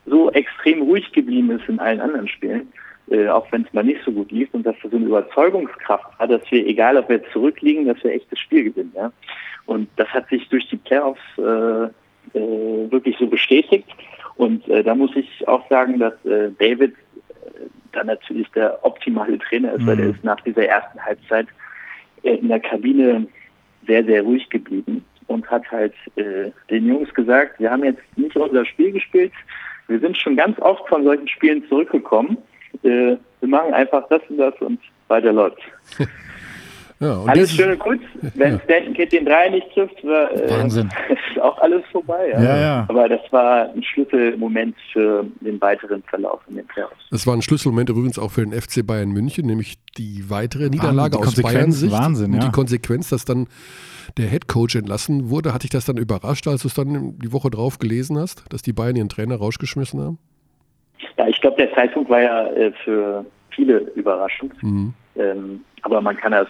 so extrem ruhig geblieben ist in allen anderen Spielen, äh, auch wenn es mal nicht so gut lief und dass das so eine Überzeugungskraft war, dass wir, egal ob wir zurückliegen, dass wir echt das Spiel gewinnen. Ja? Und das hat sich durch die Playoffs äh, äh, wirklich so bestätigt. Und äh, da muss ich auch sagen, dass äh, David äh, dann natürlich der optimale Trainer ist, mhm. weil er ist nach dieser ersten Halbzeit in der Kabine sehr, sehr ruhig geblieben und hat halt äh, den Jungs gesagt, wir haben jetzt nicht unser Spiel gespielt, wir sind schon ganz oft von solchen Spielen zurückgekommen. Äh, wir machen einfach das und das und weiter läuft. Ja, alles schön und gut. Wenn ja. Stanton Kid den Dreier nicht trifft, war, äh, Wahnsinn. ist auch alles vorbei. Ja. Ja, ja. Aber das war ein Schlüsselmoment für den weiteren Verlauf in den Playoffs. Das war ein Schlüsselmoment übrigens auch für den FC Bayern München, nämlich die weitere Niederlage Wahnsinn, die aus Bayern-Sicht. Wahnsinn, ja. Und die Konsequenz, dass dann der Head Coach entlassen wurde. Hat dich das dann überrascht, als du es dann die Woche drauf gelesen hast, dass die Bayern ihren Trainer rausgeschmissen haben? Ja, ich glaube, der Zeitpunkt war ja äh, für viele überraschend. Mhm. Ähm, aber man kann das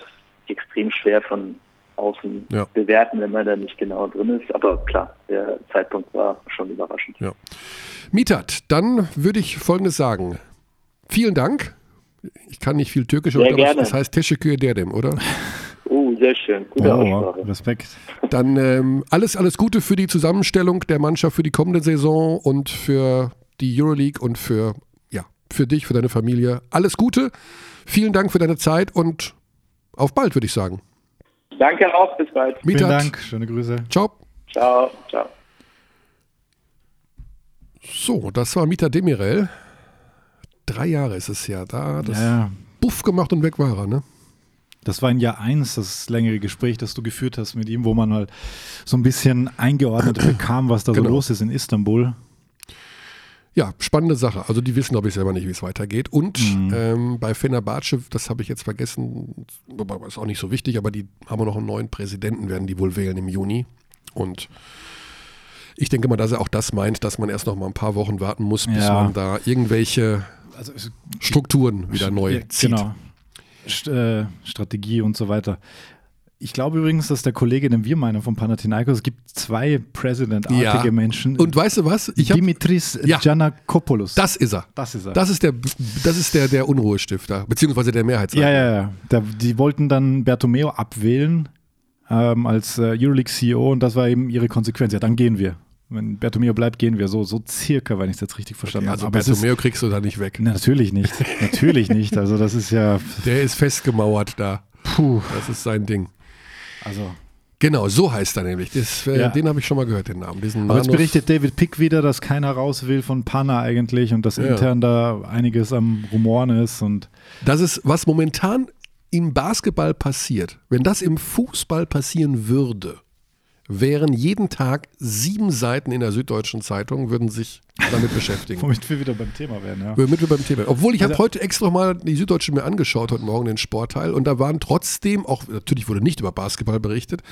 extrem schwer von außen ja. bewerten, wenn man da nicht genau drin ist. Aber klar, der Zeitpunkt war schon überraschend. Ja. Mietat, dann würde ich Folgendes sagen. Vielen Dank. Ich kann nicht viel Türkisch, aber das heißt Teşekkür ederim, oder? Oh, sehr schön. Gute oh, Aussprache. Respekt. Dann ähm, alles, alles Gute für die Zusammenstellung der Mannschaft für die kommende Saison und für die Euroleague und für, ja, für dich, für deine Familie. Alles Gute. Vielen Dank für deine Zeit und auf bald, würde ich sagen. Danke auch, bis bald. Vielen Dank, schöne Grüße. Ciao. Ciao, ciao. So, das war Mita Demirel. Drei Jahre ist es ja da. Das ja. Buff gemacht und weg war er, ne? Das war in Jahr 1 das längere Gespräch, das du geführt hast mit ihm, wo man mal so ein bisschen eingeordnet bekam, was da genau. so los ist in Istanbul. Ja, spannende Sache. Also die wissen, glaube ich, selber nicht, wie es weitergeht. Und mhm. ähm, bei Fenerbahce, das habe ich jetzt vergessen, ist auch nicht so wichtig, aber die haben noch einen neuen Präsidenten, werden die wohl wählen im Juni. Und ich denke mal, dass er auch das meint, dass man erst noch mal ein paar Wochen warten muss, bis ja. man da irgendwelche also, Strukturen wieder neu zieht. Genau. St äh, Strategie und so weiter. Ich glaube übrigens, dass der Kollege, den wir meinen von Panathinaikos, es gibt zwei President-artige ja. Menschen. Und weißt du was? Ich Dimitris ja. Giannakopoulos. Das ist er. Das ist er. Das ist der, das ist der, der Unruhestifter, beziehungsweise der Mehrheitsleiter. Ja, ja, ja. Da, die wollten dann Bertomeo abwählen ähm, als äh, Euroleague-CEO und das war eben ihre Konsequenz. Ja, dann gehen wir. Wenn Bertomeo bleibt, gehen wir. So, so circa, wenn ich es jetzt richtig verstanden okay, also habe. Also Bertomeo kriegst du da nicht weg. Na, natürlich nicht. natürlich nicht. Also das ist ja. Der ist festgemauert da. Puh. Das ist sein Ding. Also. Genau, so heißt er nämlich. Das, äh, ja. Den habe ich schon mal gehört, den Namen. Diesen Aber jetzt berichtet David Pick wieder, dass keiner raus will von Panna eigentlich und dass ja. intern da einiges am Rumoren ist. Und das ist, was momentan im Basketball passiert. Wenn das im Fußball passieren würde, wären jeden Tag sieben Seiten in der Süddeutschen Zeitung, würden sich damit beschäftigen. Womit wir wieder beim Thema werden, ja. Womit wir beim Thema Obwohl ich also, habe heute extra mal die Süddeutsche mir angeschaut, heute Morgen den Sportteil, und da waren trotzdem, auch natürlich wurde nicht über Basketball berichtet,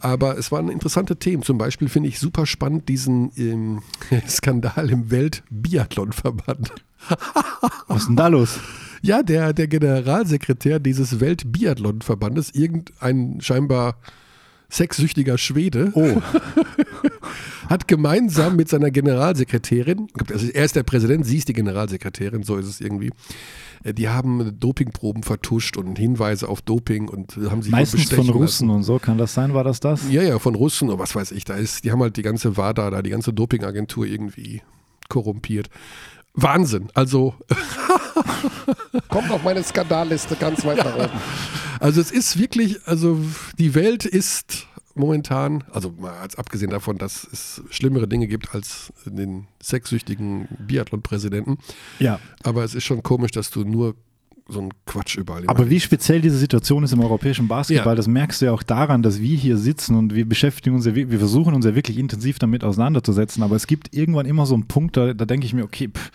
aber es waren interessante Themen. Zum Beispiel finde ich super spannend diesen ähm, Skandal im Weltbiathlonverband. Was ist denn da los? Ja, der, der Generalsekretär dieses Weltbiathlonverbandes, irgendein scheinbar sexsüchtiger Schwede, oh. hat gemeinsam mit seiner Generalsekretärin, also er ist der Präsident, sie ist die Generalsekretärin, so ist es irgendwie, äh, die haben Dopingproben vertuscht und Hinweise auf Doping und haben sich Meistens von Russen lassen. und so, kann das sein, war das das? Ja, ja, von Russen und was weiß ich, da ist, die haben halt die ganze WADA da, die ganze Dopingagentur irgendwie korrumpiert. Wahnsinn, also kommt auf meine Skandalliste ganz weit nach oben. Also es ist wirklich, also die Welt ist momentan, also mal als abgesehen davon, dass es schlimmere Dinge gibt als den sexsüchtigen Biathlon-Präsidenten. Ja. Aber es ist schon komisch, dass du nur so ein Quatsch überall. Aber wie speziell diese Situation ist im europäischen Basketball, Ja. das merkst du ja auch daran, dass wir hier sitzen und wir beschäftigen uns ja, wir wir versuchen uns ja wirklich intensiv damit auseinanderzusetzen, aber es gibt irgendwann immer so einen Punkt, da, da denke ich mir, okay, pff,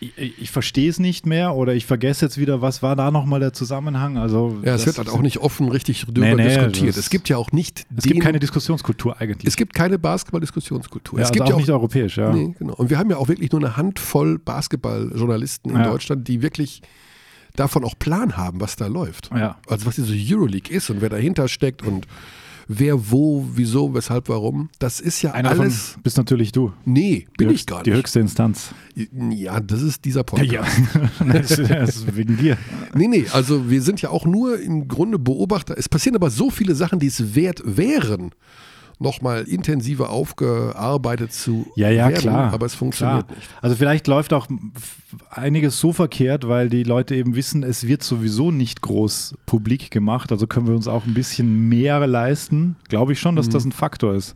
ich, ich, verstehe es nicht mehr oder ich vergesse jetzt wieder, was war da nochmal der Zusammenhang? Also ja, es wird halt auch nicht offen richtig drüber Nee, nee, diskutiert. Es gibt ja auch nicht Es den, gibt keine Diskussionskultur eigentlich. es gibt keine Basketball-Diskussionskultur. ja, es also gibt auch ja auch nicht europäisch, ja. Nee, genau. Und wir haben ja auch wirklich nur eine Handvoll Basketballjournalisten in Ja. Deutschland, die wirklich davon auch Plan haben, was da läuft. Ja. Also was diese Euroleague ist und wer dahinter steckt und wer wo, wieso, weshalb, warum. Das ist ja Einer alles. davon bist natürlich du. Nee, bin die ich gar Die nicht. höchste Instanz. Ja, das ist dieser Podcast. ist- das ist wegen dir. Nee, nee, also wir sind ja auch nur im Grunde Beobachter. Es passieren aber so viele Sachen, die es wert wären, nochmal intensiver aufgearbeitet zu Ja, ja, werden, klar. aber es funktioniert klar. nicht. Also vielleicht läuft auch einiges so verkehrt, weil die Leute eben wissen, es wird sowieso nicht groß publik gemacht. Also können wir uns auch ein bisschen mehr leisten. Glaube ich schon, dass Mhm. das ein Faktor ist.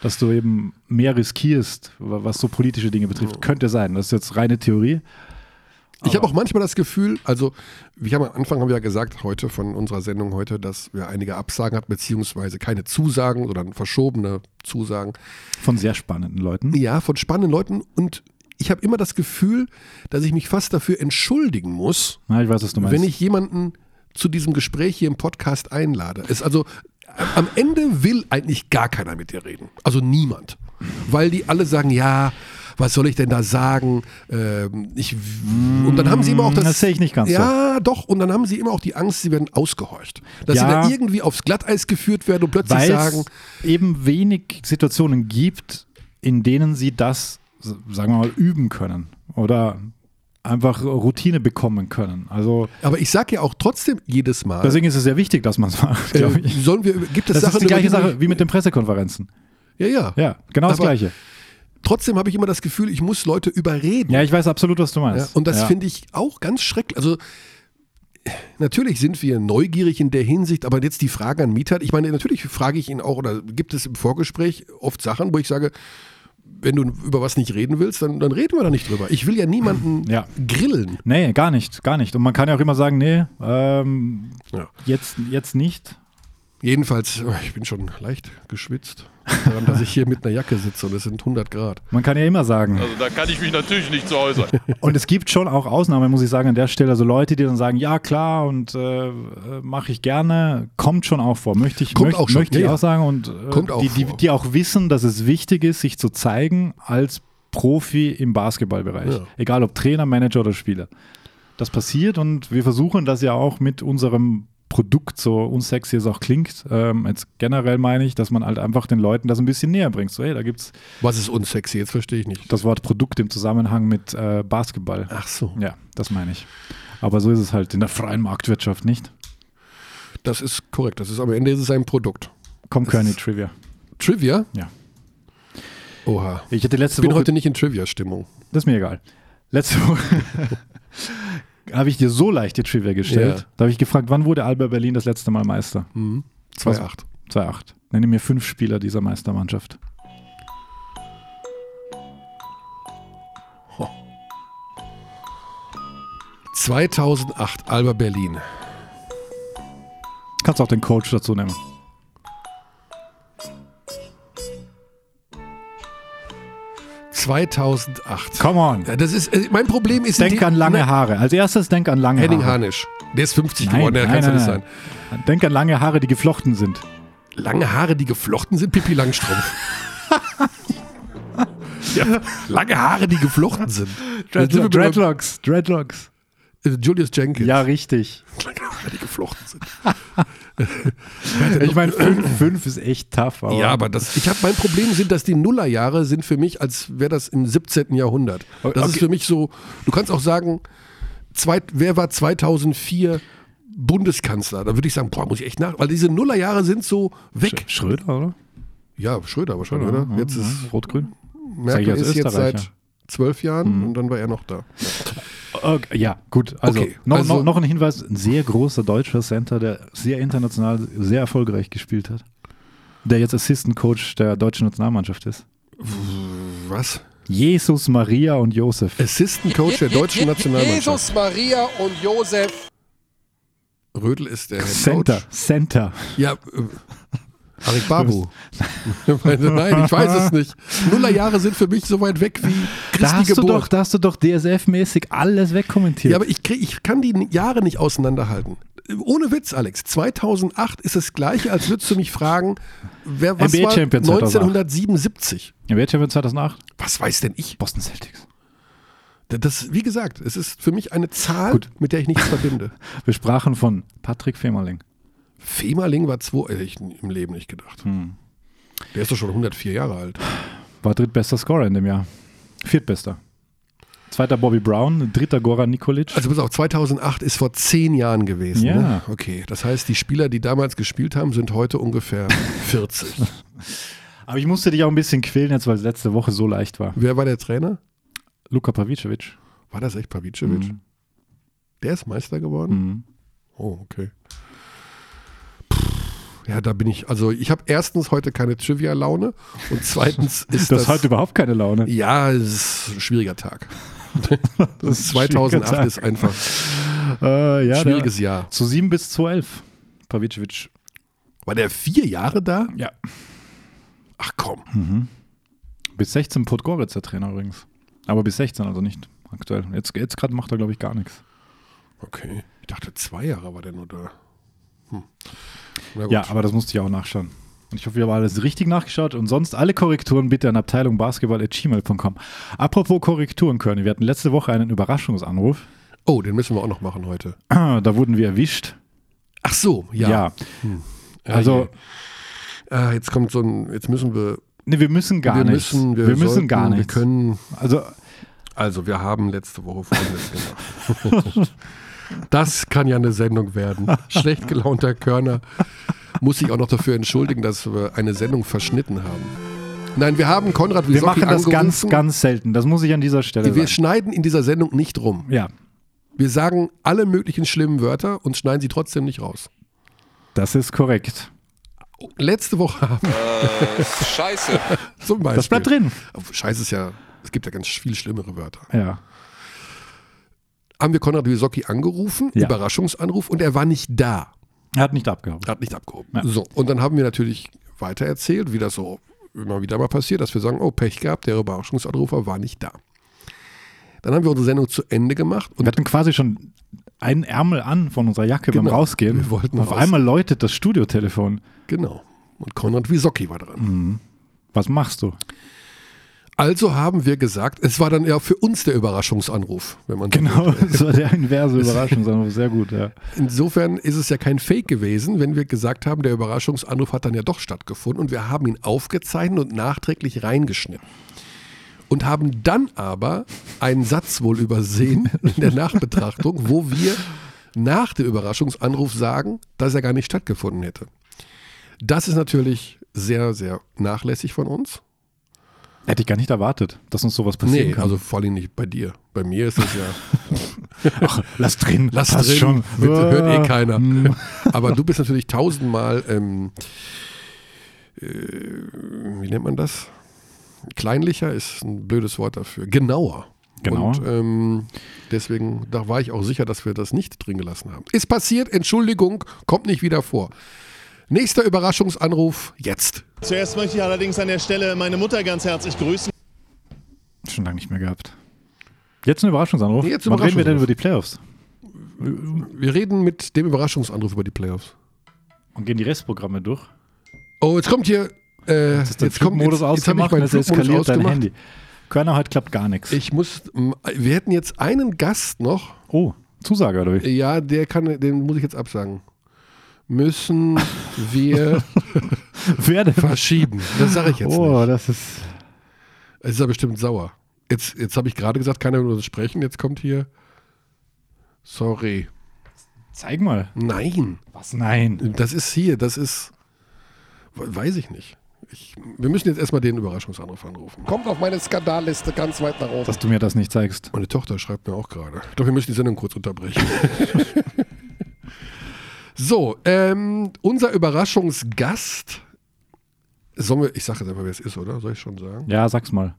Dass du eben mehr riskierst, wa- was so politische Dinge betrifft. Könnte sein. Das ist jetzt reine Theorie. Ich habe auch manchmal das Gefühl, also wir haben am Anfang haben wir ja gesagt heute von unserer Sendung heute, dass wir einige Absagen hatten, beziehungsweise keine Zusagen, sondern verschobene Zusagen. Von sehr spannenden Leuten. Ja, von spannenden Leuten und ich habe immer das Gefühl, dass ich mich fast dafür entschuldigen muss, Na, ich weiß, was du meinst. wenn ich jemanden zu diesem Gespräch hier im Podcast einlade. Es also am Ende will eigentlich gar keiner mit dir reden. Also niemand. Weil die alle sagen, ja, was soll ich denn da sagen? Ähm, ich, und dann haben sie immer auch das. Das sehe ich nicht ganz so. Ja, doch. Und dann haben sie immer auch die Angst, sie werden ausgehorcht. Dass Ja. sie da irgendwie aufs Glatteis geführt werden und plötzlich weil sagen, es eben wenig Situationen gibt, in denen sie das, sagen wir mal, üben können oder einfach Routine bekommen können. Also aber ich sage ja auch trotzdem jedes Mal, deswegen ist es sehr wichtig, dass man es macht, glaube äh, ich. sollen wir, gibt es Das Sachen, ist die gleiche Sache wie mit den Pressekonferenzen. Ja, ja. Ja, genau das Aber- Gleiche. Trotzdem habe ich immer das Gefühl, ich muss Leute überreden. Ja, ich weiß absolut, was du Ja, meinst. und das ja. finde ich auch ganz schrecklich. Also natürlich sind wir neugierig in der Hinsicht, aber jetzt die Frage an Mieter, ich meine, natürlich frage ich ihn auch, oder gibt es im Vorgespräch oft Sachen, wo ich sage, wenn du über was nicht reden willst, dann, dann reden wir da nicht drüber. Ich will ja niemanden Ja. grillen. Nee, gar nicht, gar nicht. Und man kann ja auch immer sagen, nee, ähm, Ja. jetzt, jetzt nicht. Jedenfalls, oh, ich bin schon leicht geschwitzt daran, dass ich hier mit einer Jacke sitze und es sind 100 Grad. Man kann ja immer sagen. Also da kann ich mich natürlich nicht zu äußern. Und es gibt schon auch Ausnahmen, muss ich sagen, an der Stelle. Also Leute, die dann sagen, ja klar und äh, mache ich gerne, kommt schon auch vor. Möchte ich, Kommt möcht, auch schon, möchte ich ja, auch sagen. Und äh, Kommt auch die, die, die auch wissen, dass es wichtig ist, sich zu zeigen als Profi im Basketballbereich. Ja. Egal ob Trainer, Manager oder Spieler. Das passiert und wir versuchen das ja auch mit unserem Produkt, so unsexy es auch klingt, ähm, jetzt generell meine ich, dass man halt einfach den Leuten das ein bisschen näher bringt. So, hey, da gibt es Was ist unsexy? Jetzt verstehe ich nicht. das Wort Produkt im Zusammenhang mit äh, Basketball. Ach so. Ja, das meine ich. Aber so ist es halt in der freien Marktwirtschaft nicht. Das ist korrekt. Das ist am Ende ist es ein Produkt. Komm, Kearney Trivia. Trivia? Ja. Oha. Ich hatte letzte Ich bin Woche. heute nicht in Trivia-Stimmung. das ist mir egal. Letzte Woche habe ich dir so leicht die Trivia gestellt. Ja. Da habe ich gefragt, wann wurde Alba Berlin das letzte Mal Meister? Mhm. 2,8. 2-8. Nenne mir fünf Spieler dieser Meistermannschaft. Ho. 2008 Alba Berlin. Kannst auch den Coach dazu nehmen. ...2008. Come on. Das ist, äh, mein Problem ist... Denk an lange Ne, Haare. Als erstes denk an lange Henning Haare. Harnisch. Der ist 50 Nein, geworden, der kann es nicht sein. Denk an lange Haare, die geflochten sind. Lange Haare, die geflochten sind, Pippi Langstrumpf. ja, lange Haare, die geflochten sind. Bei- Dreadlocks. Dreadlocks. Julius Jenkins. Ja, richtig. Haare, die geflochten sind. Ich meine, fünf, fünf ist echt tough. Aber Ja, aber das, ich habe mein Problem sind, dass die Nullerjahre sind für mich, als wäre das im 17. Jahrhundert. Das ist Okay. für mich so, du kannst auch sagen, zweit, wer war 2004 Bundeskanzler? Da würde ich sagen, boah, muss ich echt nach, weil diese Nullerjahre sind so weg. Sch- Schröder, oder? Ja, Schröder wahrscheinlich, oder? Ja, Jetzt ja, ist Rot-Grün. Merkel ist jetzt seit zwölf Jahren und dann war er noch da. Okay, ja, gut. Also, Okay, noch, also- noch, noch ein Hinweis: ein sehr großer deutscher Center, der sehr international, sehr erfolgreich gespielt hat. Der jetzt Assistant Coach der deutschen Nationalmannschaft ist. Was? Jesus, Maria und Josef. Assistant Coach der deutschen Nationalmannschaft. Jesus, Maria und Josef. Rödel ist der Center, Coach. Center. Ja, äh, Arik Babu. Nein, ich weiß es nicht. Nullerjahre sind für mich so weit weg wie Da Christi hast, du Geburt. doch, da hast du doch DSF-mäßig alles wegkommentiert. Ja, aber ich, krieg, ich kann die Jahre nicht auseinanderhalten. Ohne Witz, Alex. 2008 ist das gleiche, als würdest du mich fragen, wer was NBA war Champion 2008. 1977. ja, wer Champion 2008? Was weiß denn ich? Boston Celtics. Das, wie gesagt, es ist für mich eine Zahl, Gut. mit der ich nichts verbinde. Wir sprachen von Patrick Femerling. Femerling war zwei, hätte ich im Leben nicht gedacht. Hm. Der ist doch schon 104 Jahre alt. War drittbester Scorer in dem Jahr. Viertbester. Zweiter Bobby Brown, dritter Goran Nikolic. Also pass auf, 2008 ist vor zehn Jahren gewesen. Ja. Ne? Okay, das heißt, die Spieler, die damals gespielt haben, sind heute ungefähr 40. aber ich musste dich auch ein bisschen quälen jetzt, weil es letzte Woche so leicht war. Wer war der Trainer? Luka Pavicevic. War das echt Pavicevic? Mhm. Der ist Meister geworden? Mhm. Oh, okay. Ja, da bin ich, also ich habe erstens heute keine Trivia-Laune und zweitens ist Das das, hat überhaupt keine Laune. ja, es ist ein schwieriger Tag. Das ist ein 2008 schwieriger ist einfach Äh, ja, schwieriges Jahr. der, zu 7 bis 12. Pavicevic. War der vier Jahre da? Ja. Ach komm. Bis 16 Podgorica Trainer übrigens. Aber bis 16, also nicht aktuell. Jetzt, jetzt gerade macht er, glaube ich, gar nichts. Okay. Ich dachte, zwei Jahre war der nur da. Hm. Ja, aber das musste ich auch nachschauen. Und ich hoffe, ihr habt alles richtig nachgeschaut. Und sonst alle Korrekturen bitte an Abteilung Basketball.gmail.com. Apropos Korrekturen, Körny, wir hatten letzte Woche einen Überraschungsanruf. Oh, den müssen wir auch noch machen heute. Da wurden wir erwischt. Ach so, ja. Ja. Ja, Also, Ah, jetzt kommt so ein, jetzt müssen wir, nee, wir müssen gar wir nichts. müssen, wir, wir müssen sollten, gar Wir nichts. können, Also, also wir haben letzte Woche Folgendes gemacht. Das kann ja eine Sendung werden. Schlecht gelaunter Körner muss sich auch noch dafür entschuldigen, dass wir eine Sendung verschnitten haben. Nein, wir haben Konrad wir Wisocki machen das ganz, angerufen. ganz selten. Das muss ich an dieser Stelle Wir sagen. schneiden in dieser Sendung nicht rum. Ja, Wir sagen alle möglichen schlimmen Wörter und schneiden sie trotzdem nicht raus. das ist korrekt. Letzte Woche haben Scheiße. zum Beispiel. Das bleibt drin. Scheiße ist ja, es gibt ja ganz viel schlimmere Wörter. Ja. Haben wir Konrad Wisocki angerufen, Ja. Überraschungsanruf, und er war nicht da. Er hat nicht abgehauen. Er hat nicht abgehoben. Ja. So, und dann haben wir natürlich weiter erzählt, wie das so immer wieder mal passiert, dass wir sagen, oh, Pech gehabt, der Überraschungsanrufer war nicht da. Dann haben wir unsere Sendung zu Ende gemacht und Wir hatten quasi schon einen Ärmel an von unserer Jacke beim Genau. Rausgehen. Wir wollten Auf raus. einmal läutet das Studiotelefon. genau. Und Konrad Wisocki war dran. Was machst du? Also haben wir gesagt, es war dann ja für uns der Überraschungsanruf, wenn man so Genau, will. das war der inverse Überraschung, sehr gut, ja. Insofern ist es ja kein Fake gewesen, wenn wir gesagt haben, der Überraschungsanruf hat dann ja doch stattgefunden und wir haben ihn aufgezeichnet und nachträglich reingeschnitten. Und haben dann aber einen Satz wohl übersehen in der Nachbetrachtung, wo wir nach dem Überraschungsanruf sagen, dass er gar nicht stattgefunden hätte. Das ist natürlich sehr, sehr nachlässig von uns. Hätte ich gar nicht erwartet, dass uns sowas passieren Nee, kann. also vor allem nicht bei dir. Bei mir ist es ja, Ach, lass drin, lass passt drin, schon. Bitte, hört eh Ah, keiner. hm. Aber du bist natürlich tausendmal, ähm, äh, wie nennt man das? Kleinlicher ist ein blödes Wort dafür. Genauer. Genauer. Und ähm, deswegen, da war ich auch sicher, dass wir das nicht drin gelassen haben. Ist passiert, Entschuldigung, kommt nicht wieder vor. Nächster Überraschungsanruf jetzt. Zuerst möchte ich allerdings an der Stelle meine Mutter ganz herzlich grüßen. Schon lange nicht mehr gehabt. Jetzt ein Überraschungsanruf. Nee, jetzt ein Wann reden wir denn über die Playoffs? Wir reden mit dem Überraschungsanruf über die Playoffs. Und gehen die Restprogramme durch? Oh, jetzt kommt hier. Äh, Jetzt ist der jetzt kommt jetzt, jetzt habe ich ausgemacht meinen eskaliert dein. Handy. Körner, heute klappt gar nichts. Ich muss, wir hätten jetzt einen Gast noch. oh, Zusage oder wie? Ja, der kann, den muss ich jetzt absagen. Müssen wir Wer denn? verschieben. Das sage ich jetzt Oh, nicht. das ist. Es ist er bestimmt sauer. Jetzt, jetzt habe ich gerade gesagt, keiner will uns sprechen. Jetzt kommt hier. Sorry. Zeig mal. Nein. Was? Nein. Das ist hier. Das ist. Weiß ich nicht. Ich, wir müssen jetzt erstmal den Überraschungsanruf anrufen. Kommt auf meine Skandalliste ganz weit nach oben. Dass du mir das nicht zeigst. Meine Tochter schreibt mir auch gerade. Doch, wir müssen die Sendung kurz unterbrechen. so, ähm, unser Überraschungsgast. Sollen wir, ich sage jetzt einfach, wer es ist, oder? Soll ich schon sagen? Ja, sag's mal.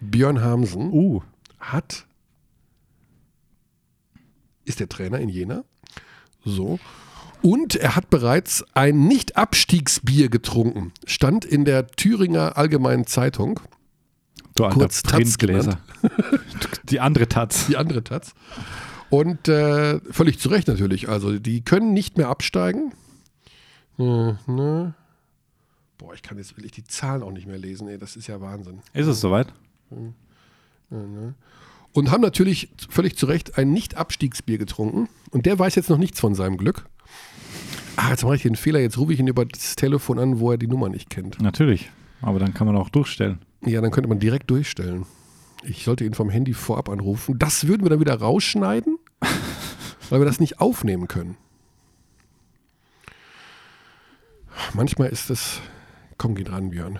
Björn Hamsen Uh, hat, ist der Trainer in Jena. So. Und er hat bereits ein Nicht-Abstiegsbier getrunken. Stand in der Thüringer Allgemeinen Zeitung. du alter Kurz Taz. Die andere Taz. die andere Taz. Und äh, völlig zu Recht natürlich. Also die können nicht mehr absteigen. Äh, ne? Boah, ich kann jetzt will ich die Zahlen auch nicht mehr lesen. Ey, das ist ja Wahnsinn. Ist es soweit? Und haben natürlich völlig zu Recht ein Nicht-Abstiegsbier getrunken. Und der weiß jetzt noch nichts von seinem Glück. Ah, jetzt mache ich den Fehler. Jetzt rufe ich ihn über das Telefon an, wo er die Nummer nicht kennt. Natürlich. Aber dann kann man auch durchstellen. Ja, dann könnte man direkt durchstellen. Ich sollte ihn vom Handy vorab anrufen. Das würden wir dann wieder rausschneiden, weil wir das nicht aufnehmen können. Manchmal ist es. Komm, geh dran, Björn.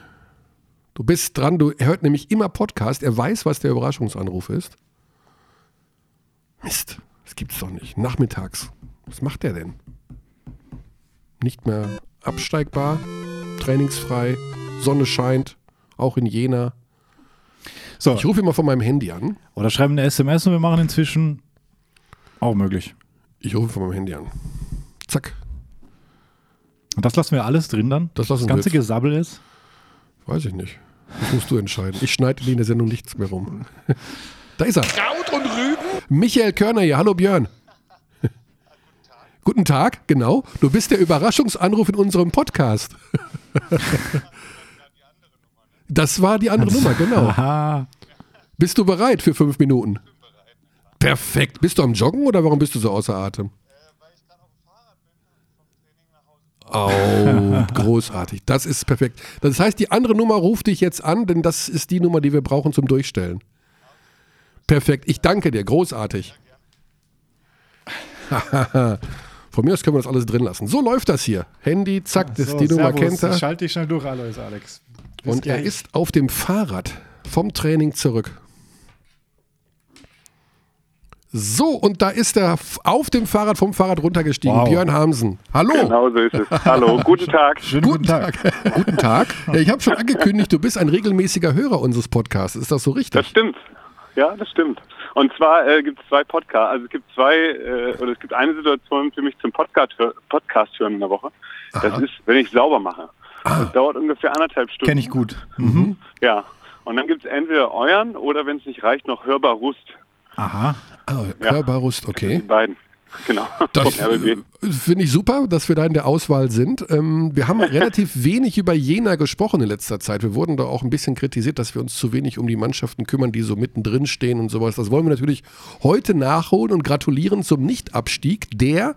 Du bist dran, du, er hört nämlich immer Podcast, er weiß, was der Überraschungsanruf ist. Mist, das gibt's doch nicht. Nachmittags. Was macht der denn? Nicht mehr absteigbar, trainingsfrei, Sonne scheint, auch in Jena. So, Ich rufe mal von meinem Handy an. oder schreiben eine SMS und wir machen inzwischen auch möglich. Ich rufe von meinem Handy an. Zack. Und das lassen wir alles drin dann? Das lassen das wir ganze jetzt. Gesabbel ist? Weiß ich nicht. Das musst du entscheiden. Ich schneide in der Sendung nichts mehr rum. Da ist er. Kraut und Rüben. Michael Körner hier. Hallo Björn. Guten Tag, genau. Du bist der Überraschungsanruf in unserem Podcast. Das war die andere Nummer, genau. Aha. Bist du bereit für fünf Minuten? Perfekt. Bist du am Joggen oder warum bist du so außer Atem? Oh, großartig. Das ist perfekt. Das heißt, die andere Nummer ruft dich jetzt an, denn das ist die Nummer, die wir brauchen zum Durchstellen. Perfekt. Ich danke dir. Großartig. Von mir aus können wir das alles drin lassen. So läuft das hier. Handy, zack, das, die Nummer kennt er. Schalte dich schnell durch, Alois, Alex. Und er ist auf dem Fahrrad vom Training zurück. So, und da ist er auf dem Fahrrad vom Fahrrad runtergestiegen. Wow. Björn Hamsen. Hallo. Genau so ist es. Hallo, guten Tag. Schönen Guten Tag. guten Tag. Ja, ich habe schon angekündigt, du bist ein regelmäßiger Hörer unseres Podcasts. Ist das so richtig? Das stimmt. Ja, das stimmt. Und zwar äh, gibt es zwei Podcasts, also es gibt zwei, äh, oder es gibt eine Situation für mich zum Podcast, Podcast hören in der Woche. Das ist, wenn ich sauber mache. Das dauert ungefähr anderthalb Stunden. Kenne ich gut. Ja. Und dann gibt es entweder euren oder wenn es nicht reicht, noch hörbar Rust. Aha. Ah, Körperrust, Die okay. beiden. Genau. Das äh, finde ich super, dass wir da in der Auswahl sind. Ähm, wir haben relativ wenig über Jena gesprochen in letzter Zeit. Wir wurden da auch ein bisschen kritisiert, dass wir uns zu wenig um die Mannschaften kümmern, die so mittendrin stehen und sowas. Das wollen wir natürlich heute nachholen und gratulieren zum Nichtabstieg, der,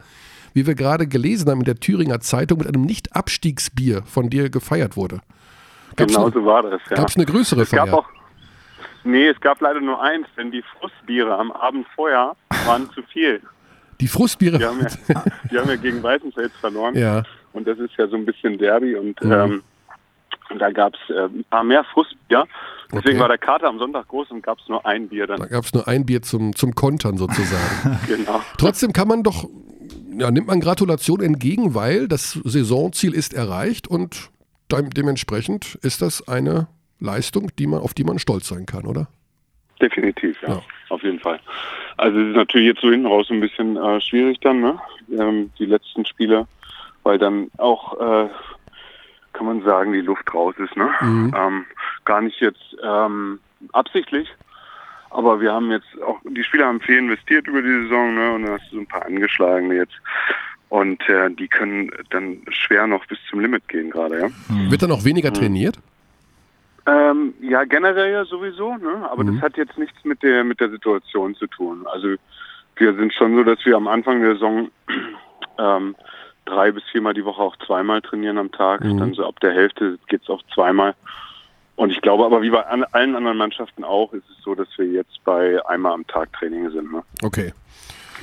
wie wir gerade gelesen haben in der Thüringer Zeitung, mit einem Nichtabstiegsbier von dir gefeiert wurde. Gab's Genau noch- so war das. Ja. Gab's eine größere es gab Feier? Nee, es gab leider nur eins, denn die Frustbiere am Abend vorher waren zu viel. Die Frustbiere. Die haben ja, die haben ja gegen Weißenfels verloren. Ja. Und das ist ja so ein bisschen Derby und Mhm. ähm, da gab es äh, ein paar mehr Frustbier. Deswegen Okay. war der Kater am Sonntag groß und gab es nur ein Bier Da dann. gab es nur ein Bier zum, zum Kontern sozusagen. Genau. Trotzdem kann man doch, ja, nimmt man Gratulation entgegen, weil das Saisonziel ist erreicht und dem, dementsprechend ist das eine Leistung, die man, auf die man stolz sein kann, oder? Definitiv, ja. Ja. Auf jeden Fall. Also es ist natürlich jetzt so hinten raus ein bisschen äh, schwierig dann, ne? Ähm, die letzten Spiele, weil dann auch, äh, kann man sagen, die Luft raus ist, ne? Ähm, gar nicht jetzt ähm, absichtlich, aber wir haben jetzt auch, die Spieler haben viel investiert über die Saison, ne? Und dann hast du so ein paar angeschlagene jetzt. Und äh, die können dann schwer noch bis zum Limit gehen gerade, ja. Wird dann auch weniger trainiert? Ähm, ja, generell ja sowieso, ne? aber das hat jetzt nichts mit der mit der Situation zu tun. Also wir sind schon so, dass wir am Anfang der Saison ähm, drei bis viermal die Woche auch zweimal trainieren am Tag. Dann so ab der Hälfte geht's auch zweimal. Und ich glaube aber, wie bei an, allen anderen Mannschaften auch, ist es so, dass wir jetzt bei einmal am Tag Training sind. Ne? Okay.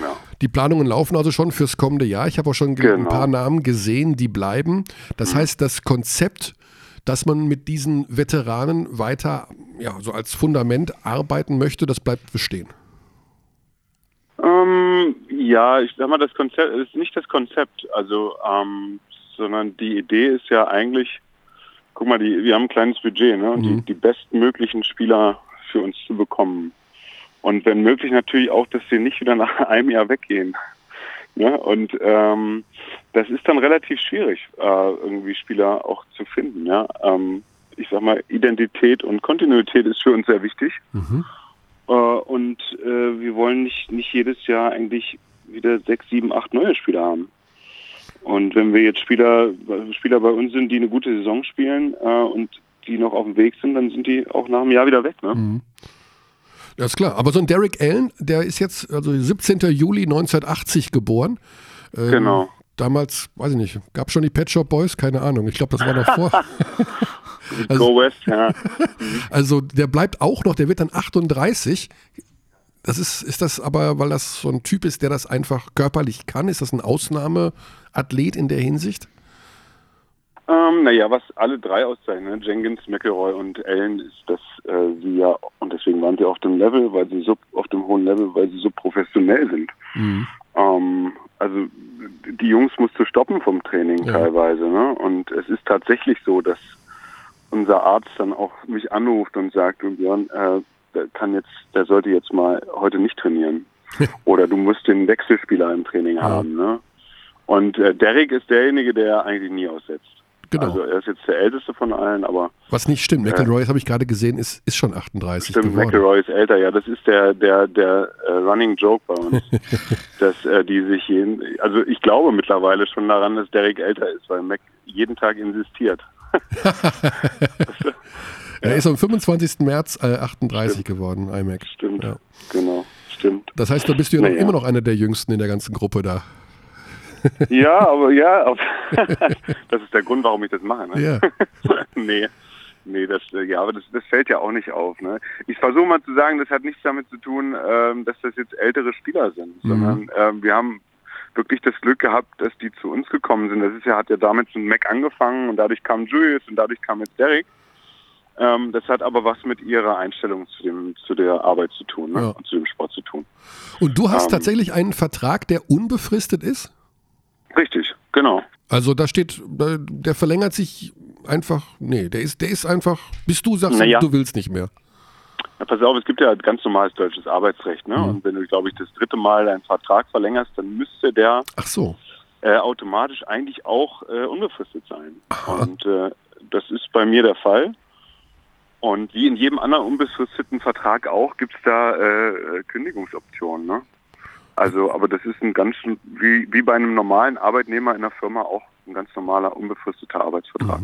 Ja. Die Planungen laufen also schon fürs kommende Jahr. Ich habe auch schon ge- ein Genau. paar Namen gesehen, die bleiben. Das heißt, das Konzept, dass man mit diesen Veteranen weiter ja, so als Fundament arbeiten möchte, das bleibt bestehen. Ähm, ja, ich sag mal, das Konzept ist nicht das Konzept, also, ähm, sondern die Idee ist ja eigentlich, guck mal, die, wir haben ein kleines Budget, ne? Und die, die bestmöglichen Spieler für uns zu bekommen. Und wenn möglich natürlich auch, dass sie nicht wieder nach einem Jahr weggehen. Ne? Und ähm, das ist dann relativ schwierig, äh, irgendwie Spieler auch zu finden. Ja? Ähm, ich sag mal, Identität und Kontinuität ist für uns sehr wichtig. Äh, und äh, wir wollen nicht, nicht jedes Jahr eigentlich wieder sechs, sieben, acht neue Spieler haben. Und wenn wir jetzt Spieler, Spieler bei uns sind, die eine gute Saison spielen äh, und die noch auf dem Weg sind, dann sind die auch nach einem Jahr wieder weg. Ne? Ja, ist klar. Aber so ein Derek Allen, der ist jetzt, also 17. Juli 1980 geboren. Ähm, Genau. Damals, weiß ich nicht, gab schon die Pet Shop Boys? Keine Ahnung. Ich glaube, das war noch vor. Also- Go West, ja. Also der bleibt auch noch, der wird dann 38. Das ist, ist das aber, weil das so ein Typ ist, der das einfach körperlich kann? Ist das ein Ausnahmeathlet in der Hinsicht? Ähm, naja, was alle drei auszeichnen, ne? Jenkins, McElroy und Allen, ist, dass äh, sie ja, und deswegen waren sie auf dem Level, weil sie so auf dem hohen Level, weil sie so professionell sind. Ähm, also die Jungs musst du stoppen vom Training Ja. teilweise. Ne? Und es ist tatsächlich so, dass unser Arzt dann auch mich anruft und sagt, du Björn, äh, der kann jetzt, der sollte jetzt mal heute nicht trainieren. Oder du musst den Wechselspieler im Training haben. Ne? Und äh, Derek ist derjenige, der eigentlich nie aussetzt. Genau. Also er ist jetzt der älteste von allen, aber Was nicht stimmt. McElroy, das habe ich gerade gesehen, ist, ist schon 38 stimmt, geworden. McElroy ist älter. Ja, das ist der der der äh, Running Joke bei uns, dass äh, die sich jeden, also ich glaube mittlerweile schon daran, dass Derek älter ist, weil Mac jeden Tag insistiert. Er ist am 25. März äh, 38 geworden, iMac. Stimmt, Ja. genau, stimmt. Das heißt, da bist du ja Naja. immer noch einer der Jüngsten in der ganzen Gruppe da. Ja, aber ja, aber das ist der Grund, warum ich das mache. Ne? Ja. nee. Nee, das, äh, ja, aber das, das fällt ja auch nicht auf. Ne? Ich versuche mal zu sagen, das hat nichts damit zu tun, ähm, dass das jetzt ältere Spieler sind, sondern ähm, wir haben wirklich das Glück gehabt, dass die zu uns gekommen sind. Das ist ja, hat ja damit mit Mac angefangen und dadurch kam Julius und dadurch kam jetzt Derek. Ähm, das hat aber was mit ihrer Einstellung zu dem, zu der Arbeit zu tun, ne? Ja. und zu dem Sport zu tun. Und du hast Ähm. tatsächlich einen Vertrag, der unbefristet ist? Richtig, genau. Also da steht, der verlängert sich einfach, nee, der ist, der ist einfach, bis du sagst, Naja. du willst nicht mehr. Ja, pass auf, es gibt ja ganz normales deutsches Arbeitsrecht, ne? Und wenn du, glaube ich, das dritte Mal deinen Vertrag verlängerst, dann müsste der Ach so. äh, automatisch eigentlich auch äh, unbefristet sein. Und äh, das ist bei mir der Fall. Und wie in jedem anderen unbefristeten Vertrag auch, gibt es da äh, Kündigungsoptionen, ne? Also, aber das ist ein ganz, wie, wie bei einem normalen Arbeitnehmer in der Firma auch ein ganz normaler unbefristeter Arbeitsvertrag.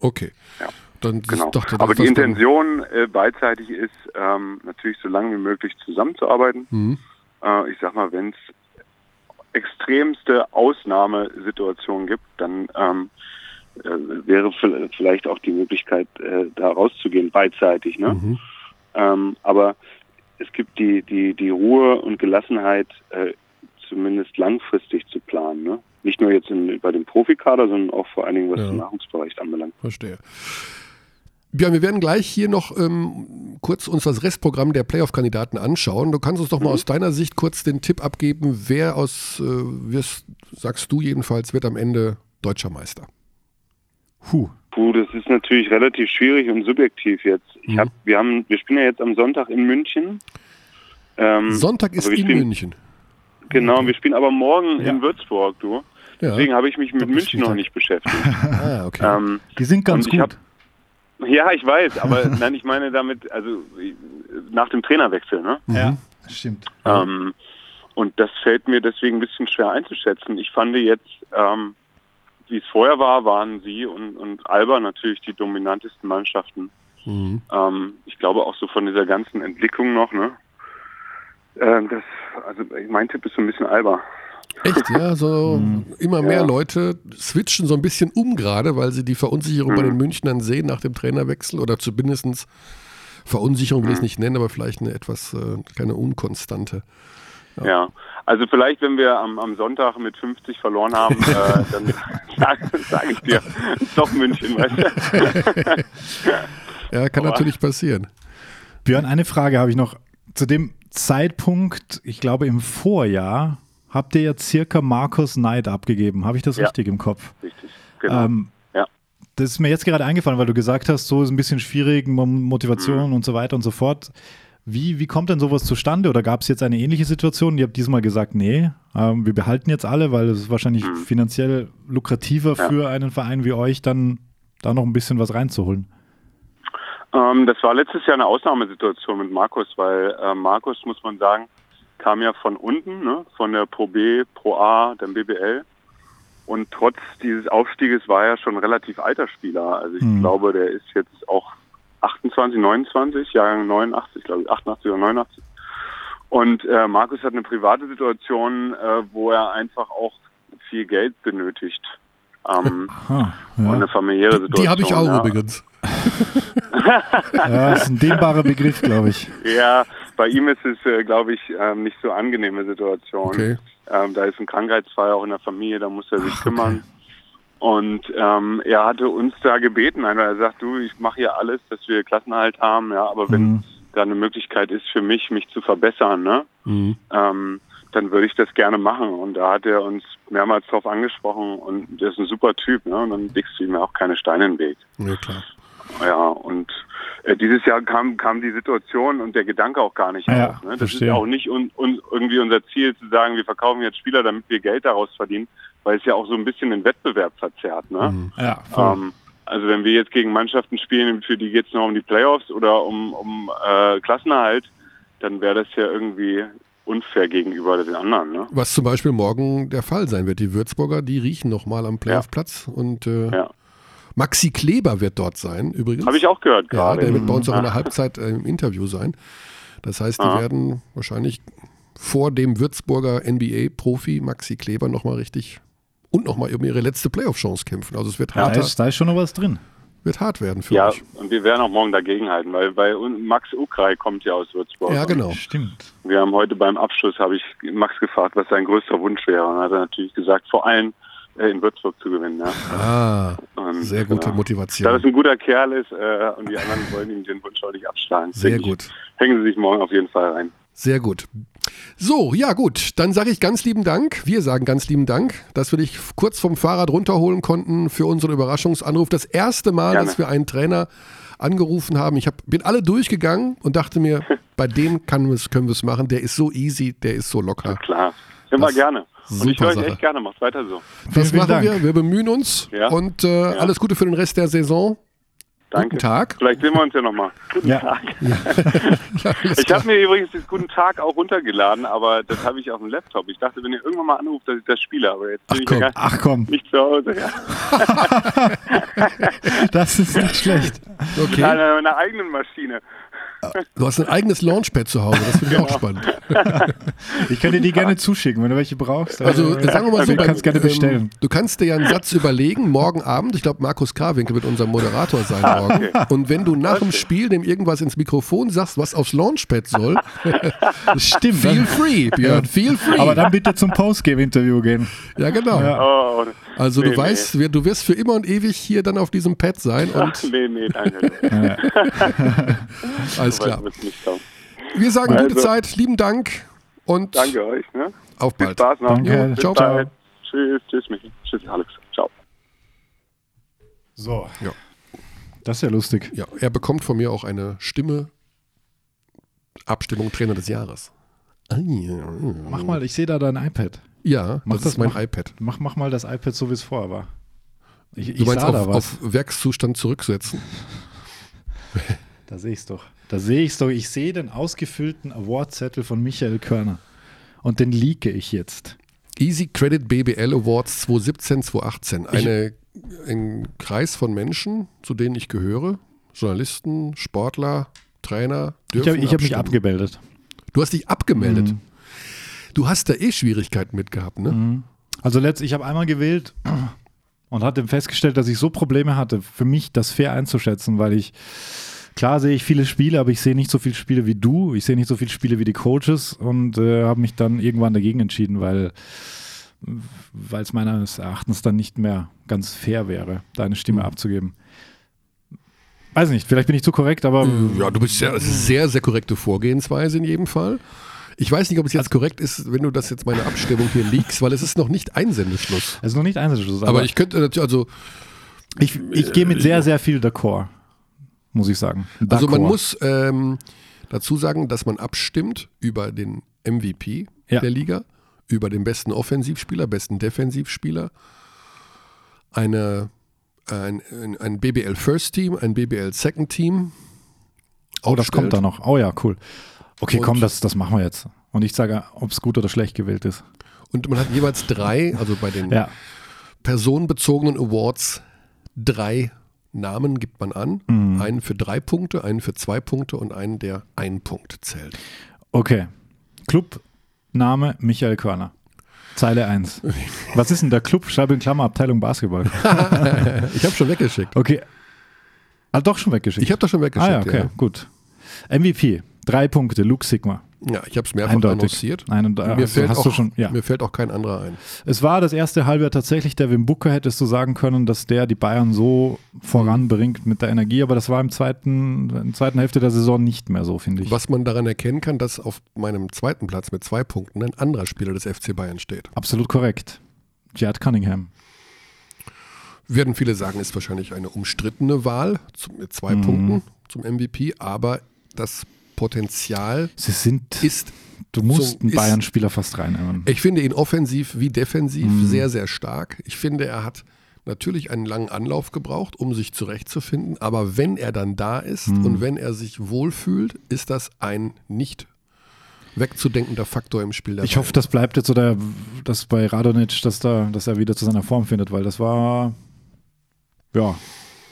Okay. Ja. Dann Genau. dachte, Aber die Intention äh, beidseitig ist, ähm, natürlich so lange wie möglich zusammenzuarbeiten. Mhm. Äh, ich sag mal, wenn es extremste Ausnahmesituationen gibt, dann ähm, äh, wäre vielleicht auch die Möglichkeit, äh, da rauszugehen, beidseitig. Ne? Mhm. Ähm, aber es gibt die, die, die Ruhe und Gelassenheit, äh, zumindest langfristig zu planen. Ne? Nicht nur jetzt in, bei dem Profikader, sondern auch vor allen Dingen, was Ja. den Nachwuchsbereich anbelangt. Verstehe. Björn, wir werden gleich hier noch ähm, kurz uns das Restprogramm der Playoff-Kandidaten anschauen. Du kannst uns doch mal aus deiner Sicht kurz den Tipp abgeben, wer aus, äh, wirst, sagst du jedenfalls, wird am Ende deutscher Meister. Puh. Puh, das ist natürlich relativ schwierig und subjektiv jetzt. Ich Mhm. hab, wir haben, wir spielen ja jetzt am Sonntag in München. Ähm, Sonntag ist in spielen, München. Genau, wir spielen aber morgen Ja. in Würzburg, du. Ja. Deswegen habe ich mich mit München noch nicht beschäftigt. Ah, okay. ähm, Die sind ganz gut. ja, ich weiß, aber nein, ich meine damit, also nach dem Trainerwechsel, ne? Ja, stimmt. Ähm, und das fällt mir deswegen ein bisschen schwer einzuschätzen. Ich fand jetzt, ähm, wie es vorher war, waren sie und, und Alba natürlich die dominantesten Mannschaften. Mhm. Ähm, ich glaube auch so von dieser ganzen Entwicklung noch, ne? Ähm, das, also mein Tipp ist so ein bisschen Alba. Echt, ja, so immer mehr Ja. Leute switchen so ein bisschen um gerade, weil sie die Verunsicherung bei Mhm. den Münchnern sehen nach dem Trainerwechsel oder zumindest Verunsicherung will ich es Mhm. nicht nennen, aber vielleicht eine etwas, äh, keine unkonstante. Ja. Also vielleicht, wenn wir am, am Sonntag mit 50 verloren haben, äh, dann sage sag ich dir, doch München, weißt du? Ja, kann Aber- natürlich passieren. Björn, eine Frage habe ich noch. Zu dem Zeitpunkt, ich glaube im Vorjahr, habt ihr ja circa Markus Neid abgegeben. Habe ich das Ja. richtig im Kopf? Richtig, genau. Ähm, ja. das ist mir jetzt gerade eingefallen, weil du gesagt hast, so ist ein bisschen schwierig, Mo- Motivation und so weiter und so fort. Wie, wie kommt denn sowas zustande? Oder gab es jetzt eine ähnliche Situation? Ihr habt diesmal gesagt, nee, ähm, wir behalten jetzt alle, weil es ist wahrscheinlich finanziell lukrativer für einen Verein wie euch, dann da noch ein bisschen was reinzuholen. Ähm, das war letztes Jahr eine Ausnahmesituation mit Markus, weil äh, Markus, muss man sagen, kam ja von unten, ne, von der Pro B, Pro A, dem BBL. Und trotz dieses Aufstieges war er schon relativ alter Spieler. Also ich Mhm. glaube, der ist jetzt auch 28, 29, Jahrgang 89, glaube ich, 88 oder 89. Und äh, Markus hat eine private Situation, äh, wo er einfach auch viel Geld benötigt. Ähm, Ah, Und ja. eine familiäre Situation. Die habe ich auch ja. übrigens. ja, ist ein dehnbarer Begriff, glaube ich. Ja, bei ihm ist es, äh, glaube ich, ähm, nicht so angenehme Situation. Okay. Ähm, da ist ein Krankheitsfall auch in der Familie, da muss er sich kümmern. Und ähm, er hatte uns da gebeten, einfach er sagt, du, ich mache hier alles, dass wir Klassenerhalt haben, ja, aber wenn Mhm. da eine Möglichkeit ist für mich, mich zu verbessern, ne, Mhm. ähm, dann würde ich das gerne machen. Und da hat er uns mehrmals drauf angesprochen und der ist ein super Typ, ne? Und dann legst du ihm ja auch keine Steine in den Weg. Ja, klar. Ja, und äh, dieses Jahr kam, kam die Situation und der Gedanke auch gar nicht Ja, auf. Ne? Das verstehe. ist auch nicht un, un, irgendwie unser Ziel zu sagen, wir verkaufen jetzt Spieler, damit wir Geld daraus verdienen, weil es ja auch so ein bisschen den Wettbewerb verzerrt. Ne? Mhm. Ja. Ähm, also wenn wir jetzt gegen Mannschaften spielen, für die geht es nur um die Playoffs oder um, um äh, Klassenerhalt, dann wäre das ja irgendwie unfair gegenüber den anderen. Ne? Was zum Beispiel morgen der Fall sein wird. Die Würzburger, die riechen nochmal am Playoff-Platz. Und äh, Ja. Maxi Kleber wird dort sein, übrigens. Habe ich auch gehört Ja, gerade. der wird bei uns auch in Ja. der Halbzeit äh, im Interview sein. Das heißt, die Ah. werden wahrscheinlich vor dem Würzburger NBA-Profi Maxi Kleber nochmal richtig und nochmal um ihre letzte Playoff-Chance kämpfen. Also es wird, da, harter, ist, da ist schon noch was drin. wird hart werden für Ja, euch. und wir werden auch morgen dagegenhalten, weil, weil Max Ukrai kommt ja aus Würzburg. Ja, genau. Stimmt. Wir haben heute beim Abschluss, habe ich Max gefragt, was sein größter Wunsch wäre. Und hat er natürlich gesagt, vor allem äh, in Würzburg zu gewinnen. Ja. Ah, Und, sehr gute genau. Da Motivation. das ein guter Kerl ist äh, und die anderen wollen ihm den Wunsch auch nicht abschlagen. Sehr denke ich, gut. Hängen Sie sich morgen auf jeden Fall rein. Sehr gut. So, ja gut, dann sage ich ganz lieben Dank. Wir sagen ganz lieben Dank, dass wir dich kurz vom Fahrrad runterholen konnten für unseren Überraschungsanruf. Das erste Mal, Gerne. dass wir einen Trainer angerufen haben. Ich hab, bin alle durchgegangen und dachte mir, bei dem kann wir's, können wir es machen. Der ist so easy, der ist so locker. Klar. Immer Das- gerne. Und ich super höre euch Sache. echt gerne. Macht weiter so. Das vielen machen Dank. wir. Wir bemühen uns Ja. und äh, alles Gute für den Rest der Saison. Danke. Guten Tag. Vielleicht sehen wir uns ja nochmal. Guten Ja. Tag. Ja, Ich habe mir übrigens den Guten Tag auch runtergeladen, aber das habe ich auf dem Laptop. Ich dachte, wenn ihr irgendwann mal anruft, dass ich das spiele, aber jetzt bin Ach, ich komm. ja Ach komm, nicht zu Hause. Das ist nicht schlecht. okay. An meiner eigenen Maschine. Du hast ein eigenes Launchpad zu Hause. Das finde ich auch Genau. spannend. Ich kann dir die gerne zuschicken, wenn du welche brauchst. Also äh, sagen wir mal so, du kannst gerne ähm, bestellen. du kannst dir ja einen Satz überlegen, morgen Abend, ich glaube Markus Karwinkel wird unser Moderator sein Ah, morgen. Und wenn du nach dem Spiel dem irgendwas ins Mikrofon sagst, was aufs Launchpad soll, Stimmt. feel dann- free, Björn, feel free. Aber dann bitte zum Postgame-Interview gehen. ja, genau. Ja. Oh, Also du Nee, weißt, wir- du wirst für immer und ewig hier dann auf diesem Pad sein Ach, und nee, nee, danke. Alles klar. Wir sagen gute Also- Zeit, lieben Dank und Danke euch. Ne? auf Viel bald. Spaß noch. Danke. Ciao, bald. Tschüss, tschüss, Michi. Tschüss, Alex. Ciao. So. Ja. Das ist ja lustig. Ja, er bekommt von mir auch eine Stimme Abstimmung Trainer des Jahres. Ah, ja. Mach mal, ich sehe da dein iPad. Ja, Mach das, das ist mein mal. iPad. Mach, mach mal das iPad so, wie es vorher war. Ich, Du ich meinst sah da auf, was. auf Werkszustand zurücksetzen? Da sehe ich es doch. Da sehe ich es doch. Ich sehe den ausgefüllten Awardzettel von Michael Körner. Und den leake ich jetzt. Easy Credit BBL Awards 2017, 2018. Eine, ein Kreis von Menschen, zu denen ich gehöre. Journalisten, Sportler, Trainer. Ich dürfen habe ich hab mich abgemeldet. Du hast dich abgemeldet. Mhm. Du hast da eh Schwierigkeiten mit gehabt, ne? Also letzt, ich habe einmal gewählt und hatte festgestellt, dass ich so Probleme hatte, für mich das fair einzuschätzen, weil ich, klar sehe ich viele Spiele, aber ich sehe nicht so viele Spiele wie du, ich sehe nicht so viele Spiele wie die Coaches und äh, habe mich dann irgendwann dagegen entschieden, weil weil es meines Erachtens dann nicht mehr ganz fair wäre, da eine Stimme abzugeben. Weiß nicht, vielleicht bin ich zu korrekt, aber Ja, du bist sehr, sehr, sehr korrekte Vorgehensweise in jedem Fall. Ich weiß nicht, ob es Also jetzt korrekt ist, wenn du das jetzt meine Abstimmung hier liegst, weil es ist noch nicht Einsendeschluss. es ist noch nicht Einsatzschluss. Aber ich könnte natürlich, also Ich, ich gehe mit sehr, sehr viel d'accord, muss ich sagen. Also man muss ähm, dazu sagen, dass man abstimmt über den MVP Ja. der Liga, über den besten Offensivspieler, besten Defensivspieler, eine, ein, ein- BBL First Team, ein BBL Second Team. Oh, das kommt da noch. Oh ja, cool. Okay, Und- komm, das, das machen wir jetzt. Und ich sage, ob es gut oder schlecht gewählt ist. Und man hat jeweils drei, also bei den Ja. personenbezogenen Awards, drei Namen gibt man an. Mhm. Einen für drei Punkte, einen für zwei Punkte und einen, der einen Punkt zählt. Okay. Clubname Michael Körner. Zeile 1. Was ist denn der Club? Schreibe in Klammer Abteilung Basketball. Ich habe schon weggeschickt. Okay. Ah, doch schon weggeschickt. Ich habe das schon weggeschickt. ah ja, okay, gut. MVP. Drei Punkte, Luke Sigma. Ja, ich habe es mehrfach Eindeutig. annonciert. Nein, und, äh, mir, also fällt hast auch, du schon, ja. mir fällt auch kein anderer ein. Es war das erste Halbjahr tatsächlich der Wim Booker, hättest du sagen können, dass der die Bayern so voranbringt mit der Energie, aber das war im zweiten, in der zweiten Hälfte der Saison nicht mehr so, finde ich. Was man daran erkennen kann, dass auf meinem zweiten Platz mit zwei Punkten ein anderer Spieler des FC Bayern steht. Absolut korrekt. Jared Cunningham. Werden viele sagen, ist wahrscheinlich eine umstrittene Wahl mit zwei Mhm. Punkten zum MVP, aber das Potenzial Sie sind, ist, du musst so einen Bayern-Spieler fast reinnehmen. ich finde ihn offensiv wie defensiv Mhm. sehr, sehr stark. Ich finde, er hat natürlich einen langen Anlauf gebraucht, um sich zurechtzufinden, aber wenn er dann da ist Mhm. und wenn er sich wohlfühlt, ist das ein nicht wegzudenkender Faktor im Spiel der Ich hoffe, das bleibt jetzt oder dass bei Radonic, dass, da, dass er wieder zu seiner Form findet, weil das war ja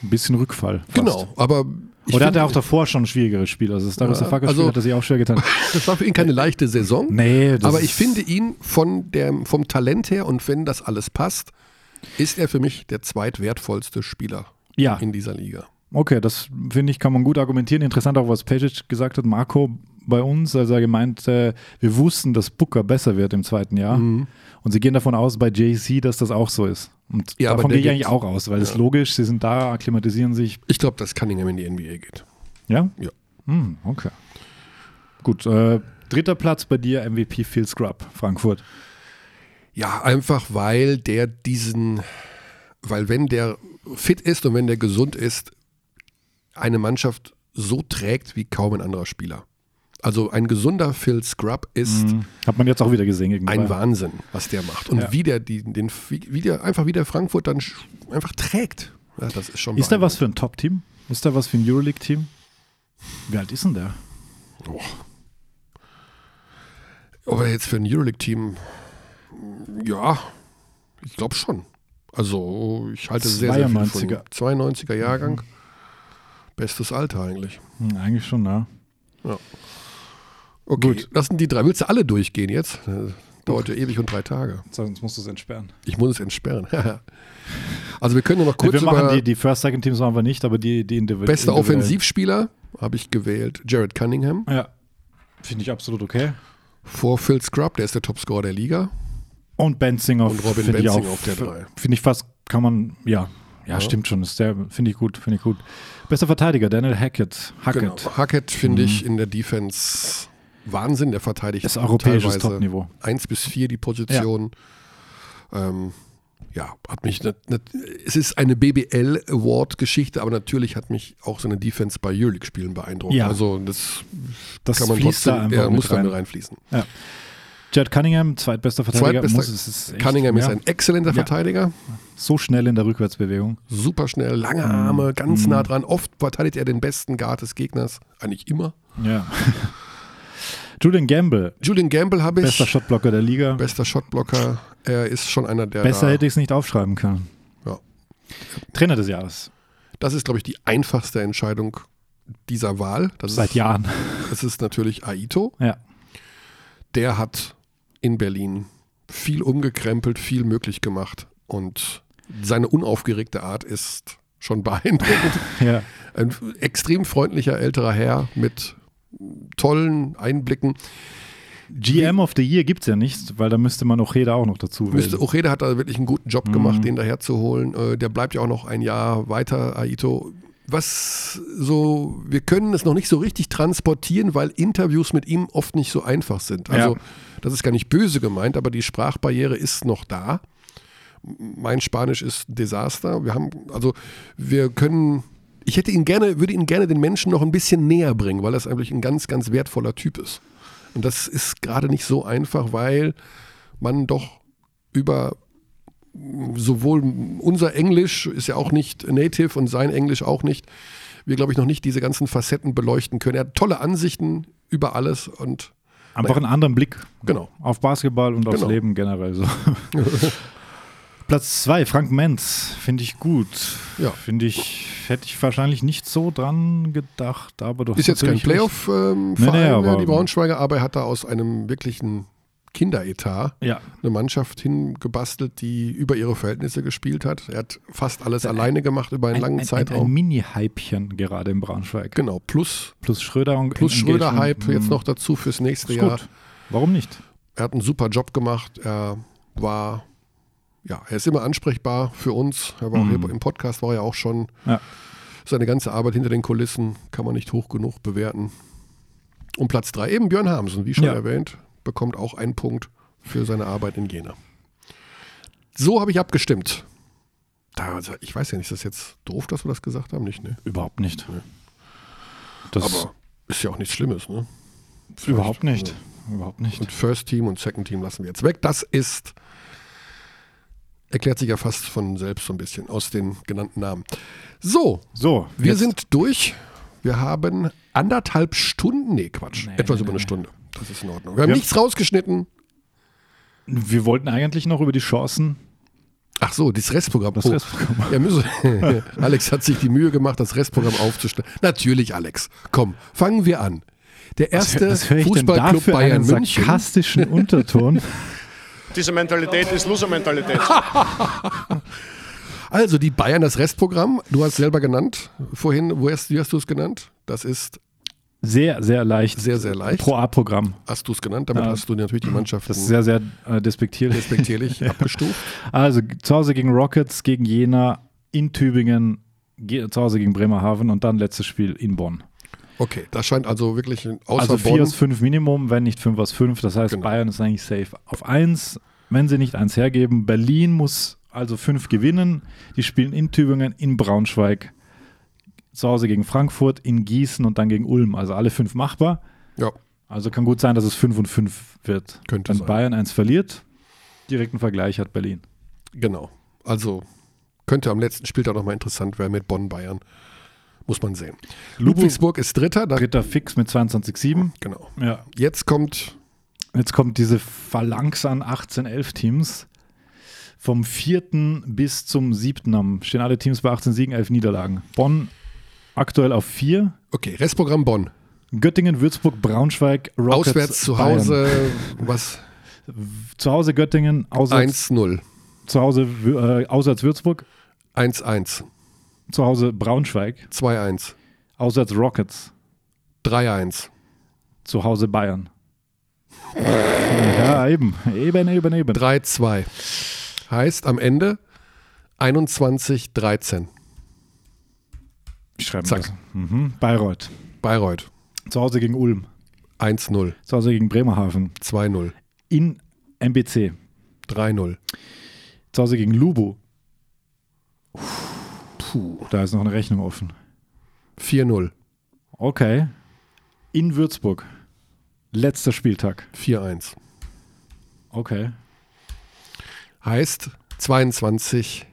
ein bisschen Rückfall. Fast. Genau, aber ich Oder hat er auch davor schon ein schwierigeres Spiel? Also das Darius Ja, Safaka also- hat er sich auch schwer getan. das war für ihn keine leichte Saison. Nee, das aber ich finde ihn von der, vom Talent her und wenn das alles passt, ist er für mich der zweitwertvollste Spieler Ja, in dieser Liga. okay, das finde ich, kann man gut argumentieren. Interessant auch, was Pejic gesagt hat, Marco bei uns, also er gemeint, äh, wir wussten, dass Booker besser wird im zweiten Jahr. Mhm. Und sie gehen davon aus, bei JC, dass das auch so ist. Und Ja, davon gehe ich eigentlich auch aus, weil es ist logisch, sie sind da, akklimatisieren sich. Ich glaube, dass Cunningham in die NBA geht. Ja? Ja. Hm, okay. Gut, äh, dritter Platz bei dir, MVP Phil Scrub, Frankfurt. Ja, einfach weil der diesen, weil wenn der fit ist und wenn der gesund ist, eine Mannschaft so trägt wie kaum ein anderer Spieler. Also ein gesunder Phil Scrub ist Hm, Hat man jetzt auch wieder gesehen gegen die ein. Wahnsinn, was der macht. Und Ja. wie der die, den, wie, der einfach wie der Frankfurt dann einfach trägt. Ja, das ist schon Ist der was für ein Top-Team? Ist der was für ein Euroleague-Team? Wie alt ist denn der? Aber jetzt für ein Euroleague-Team, ja, ich glaube schon. Also ich halte sehr, sehr viel von 92er. 92er Jahrgang. Bestes Alter eigentlich. Hm, eigentlich schon, ja. Okay, Gut. das sind die drei. Willst du alle durchgehen jetzt? Äh, Dauert ja ewig und drei Tage. Sonst musst du es entsperren. Ich muss es entsperren. also wir können ja noch kurz wir machen über die, die First, Second Teams machen wir nicht, aber die, die individu- bester. Offensivspieler habe ich gewählt. Jared Cunningham Ja. Finde ich absolut okay. vor Phil Scrub, der ist der Topscorer der Liga. Und Benzinger Und Robin Benzinger auch- auf der drei. Finde ich fast, kann man, ja. Ja, stimmt schon. Ist der, finde ich gut, finde ich gut. Bester Verteidiger, Daniel Hackett. Hackett. Genau. Hackett finde ich in der Defense Wahnsinn. Der verteidigt Das ist europäisches teilweise Topniveau. 1 bis 4 die Position. Ja, ähm, ja hat mich. Nicht, nicht, es ist eine BBL Award Geschichte, aber natürlich hat mich auch seine Defense bei Euroleague Spielen beeindruckt. Ja. Also das, Das kann man da trotzdem, einfach ja, muss da rein. mit reinfließen. Jared Cunningham, zweitbester Verteidiger. Zweitbester muss, ist Cunningham ist ja, ein exzellenter Ja. Verteidiger, so schnell in der Rückwärtsbewegung. super schnell, lange Arme, ganz nah dran. Oft verteidigt er den besten Guard des Gegners, eigentlich immer. Ja. Julian Gamble, Julian Gamble habe ich, bester Shotblocker der Liga. bester Shotblocker. Er ist schon einer der. Besser hätte ich es nicht aufschreiben können. Ja. Trainer des Jahres. Das ist, glaube ich, die einfachste Entscheidung dieser Wahl. Das Seit ist, Jahren. Das ist natürlich Aito. Ja. Der hat in Berlin viel umgekrempelt, viel möglich gemacht. Und seine unaufgeregte Art ist schon beeindruckend. ja. Ein extrem freundlicher älterer Herr mit tollen Einblicken. GM of the Year gibt es ja nicht, weil da müsste man Ojeda auch noch dazu wählen. Ocheda hat da wirklich einen guten Mhm. Job gemacht, den daher zu holen. Äh, Der bleibt ja auch noch ein Jahr weiter, Aito. Was so, wir können es noch nicht so richtig transportieren, weil Interviews mit ihm oft nicht so einfach sind. Also, Ja. das ist gar nicht böse gemeint, aber die Sprachbarriere ist noch da. Mein Spanisch ist ein Desaster. Wir haben, also wir können, ich hätte ihn gerne, würde ihn gerne den Menschen noch ein bisschen näher bringen, weil er eigentlich ein ganz, ganz wertvoller Typ ist. Und das ist gerade nicht so einfach, weil man doch über sowohl unser Englisch ist ja auch nicht native und sein Englisch auch nicht. Wir, glaube ich, noch nicht diese ganzen Facetten beleuchten können. Er hat tolle Ansichten über alles und Einfach einen anderen Blick Genau. auf Basketball und aufs Genau. Leben generell. So. Platz zwei, Frank Menz, finde ich gut. Ja. Finde ich, hätte ich wahrscheinlich nicht so dran gedacht, aber doch. ist jetzt kein Playoff-Verein, Nee, nee, aber- die Braunschweiger, aber er hat da aus einem wirklichen Kinderetat Ja, eine Mannschaft hingebastelt, die über ihre Verhältnisse gespielt hat. Er hat fast alles alleine gemacht über einen ein, langen ein, ein, Zeitraum. ein Mini-Hypchen gerade im Braunschweig. genau, plus, Plus Schröder und plus. Schröder-Hype jetzt Mhm. noch dazu fürs nächste Jahr. gut. Warum nicht? Er hat einen super Job gemacht. Er war, ja, er ist immer ansprechbar für uns. Er war auch Mhm. hier im Podcast war er auch schon. Ja. Seine ganze Arbeit hinter den Kulissen kann man nicht hoch genug bewerten. Und Platz drei eben Björn Hamsen, wie schon Ja. erwähnt, bekommt auch einen Punkt für seine Arbeit in Jena. So habe ich abgestimmt. Da, also ich weiß ja nicht, ist das jetzt doof, dass wir das gesagt haben? Nicht, ne? Überhaupt nicht. Nee. Das Aber ist ja auch nichts Schlimmes, ne? überhaupt nicht. Überhaupt nicht. Und First Team und Second Team lassen wir jetzt weg. Das ist, erklärt sich ja fast von selbst so ein bisschen aus den genannten Namen. So, So, wir jetzt- sind durch. Wir haben anderthalb Stunden, nee, Quatsch, Nee, etwas nee, über eine nee. Stunde. Das ist in Ordnung. Wir haben Wir- nichts rausgeschnitten. Wir wollten eigentlich noch über die Chancen. Ach so, das Restprogramm. Das Oh, Restprogramm. Ja, müssen, Alex hat sich die Mühe gemacht, das Restprogramm aufzustellen. Natürlich, Alex. Komm, fangen wir an. Der erste Fußballclub Bayern einen München. sarkastischen Unterton? Diese Mentalität ist Loser-Mentalität. Also die Bayern, das Restprogramm, du hast selber genannt vorhin, wo hast, wie hast du es genannt? Das ist Sehr, sehr leicht. sehr, sehr leicht. Pro A-Programm. Hast du es genannt? Damit Ja. hast du natürlich die Mannschaft Das ist sehr, sehr äh, despektierlich. respektierlich abgestuft. Also zu Hause gegen Rockets, gegen Jena, in Tübingen, ge zu Hause gegen Bremerhaven und dann letztes Spiel in Bonn. Okay, das scheint also wirklich ein- außer also 4 Bonn. aus 5 Minimum, wenn nicht 5 aus 5. Das heißt, Genau. Bayern ist eigentlich safe. Auf 1, wenn sie nicht 1 hergeben, Berlin muss also 5 gewinnen. Die spielen in Tübingen, in Braunschweig, zu Hause gegen Frankfurt, in Gießen und dann gegen Ulm. Also alle 5 machbar. Ja, Also kann gut sein, dass es 5 und 5 wird. Könnte Wenn sein. Bayern 1 verliert, direkten Vergleich hat Berlin. genau. Also könnte am letzten Spieltag nochmal interessant werden mit Bonn-Bayern. Muss man sehen. Ludwigsburg ist Dritter. Dritter Fix mit 22,7. genau. Ja. Jetzt kommt, Jetzt kommt diese Phalanx an 18, 11 Teams. Vom vierten bis zum siebten am stehen alle Teams bei 18 Siegen, 11 Niederlagen. Bonn aktuell auf 4. okay, Restprogramm Bonn. Göttingen, Würzburg, Braunschweig, Rockets, Auswärts zu Bayern. Hause, was? Zu Hause Göttingen, auswärts, 1-0. zu Hause äh, auswärts Würzburg, 1-1. Zu Hause Braunschweig, 2-1. auswärts Rockets, 3-1. zu Hause Bayern. ja, eben, eben, eben, eben. 3-2. Heißt am Ende 21-13. Ich schreibe Zack. das. Mhm. Bayreuth, Bayreuth. zu Hause gegen Ulm, 1-0. zu Hause gegen Bremerhaven, 2-0. in MBC, 3-0. zu Hause gegen Lubo. Puh, da ist noch eine Rechnung offen. 4-0. Okay. In Würzburg. Letzter Spieltag. 4-1. Okay. Heißt 22-12.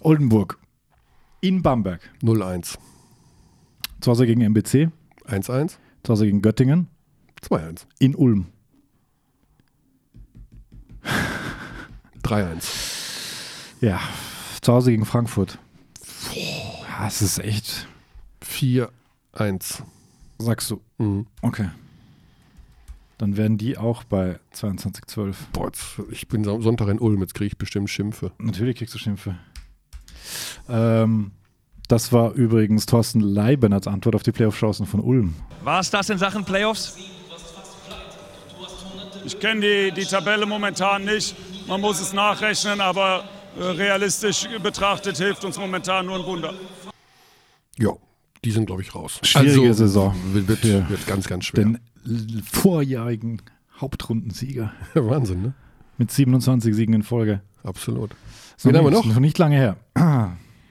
Oldenburg. In Bamberg. 0-1. Zu Hause gegen MBC. 1-1. Zu Hause gegen Göttingen. 2-1. In Ulm. 3-1. Ja. Zu Hause gegen Frankfurt. Ja, es ist echt. 4-1. Sagst du. Mhm. Okay. Dann werden die auch bei 22,12. Boah, jetzt, ich bin Son- Sonntag in Ulm, jetzt kriege ich bestimmt Schimpfe. Natürlich kriegst du Schimpfe. Ähm, das war übrigens Thorsten Leiben als Antwort auf die Playoff-Chancen von Ulm. War es das in Sachen Playoffs? Ich kenne die, die Tabelle momentan nicht. Man muss es nachrechnen, aber äh, realistisch betrachtet hilft uns momentan nur ein Wunder. Ja, die sind, glaube ich, raus. Schwierige Saison Wird, für wird ganz, ganz schwer. Den vorjährigen Hauptrundensieger Wahnsinn, ne? mit 27 Siegen in Folge. Absolut. Ist Wen haben wir nicht, noch? Noch nicht lange her.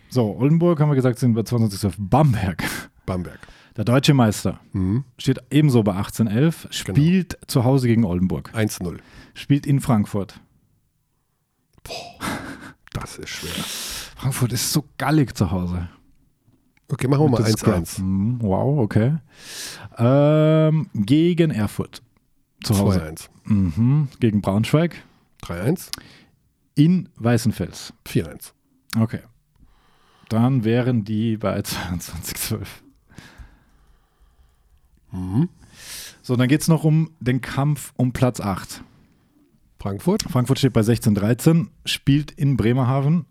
So, Oldenburg haben wir gesagt, sind bei 22 auf Bamberg. Bamberg. Der deutsche Meister Mhm. steht ebenso bei 1811, spielt zu Hause gegen Oldenburg, 1-0. spielt in Frankfurt. Das ist schwer. Frankfurt ist so gallig zu Hause. Okay, machen wir mal Das ist klar. 1-1. Mhm, Wow, okay. Ähm, gegen Erfurt. Zu Hause. 2-1. Mhm. Gegen Braunschweig. 3-1. In Weißenfels. 4-1. Okay. Dann wären die bei 22,12. Mhm. So, dann geht es noch um den Kampf um Platz 8. Frankfurt. Frankfurt steht bei 16,13, spielt in Bremerhaven,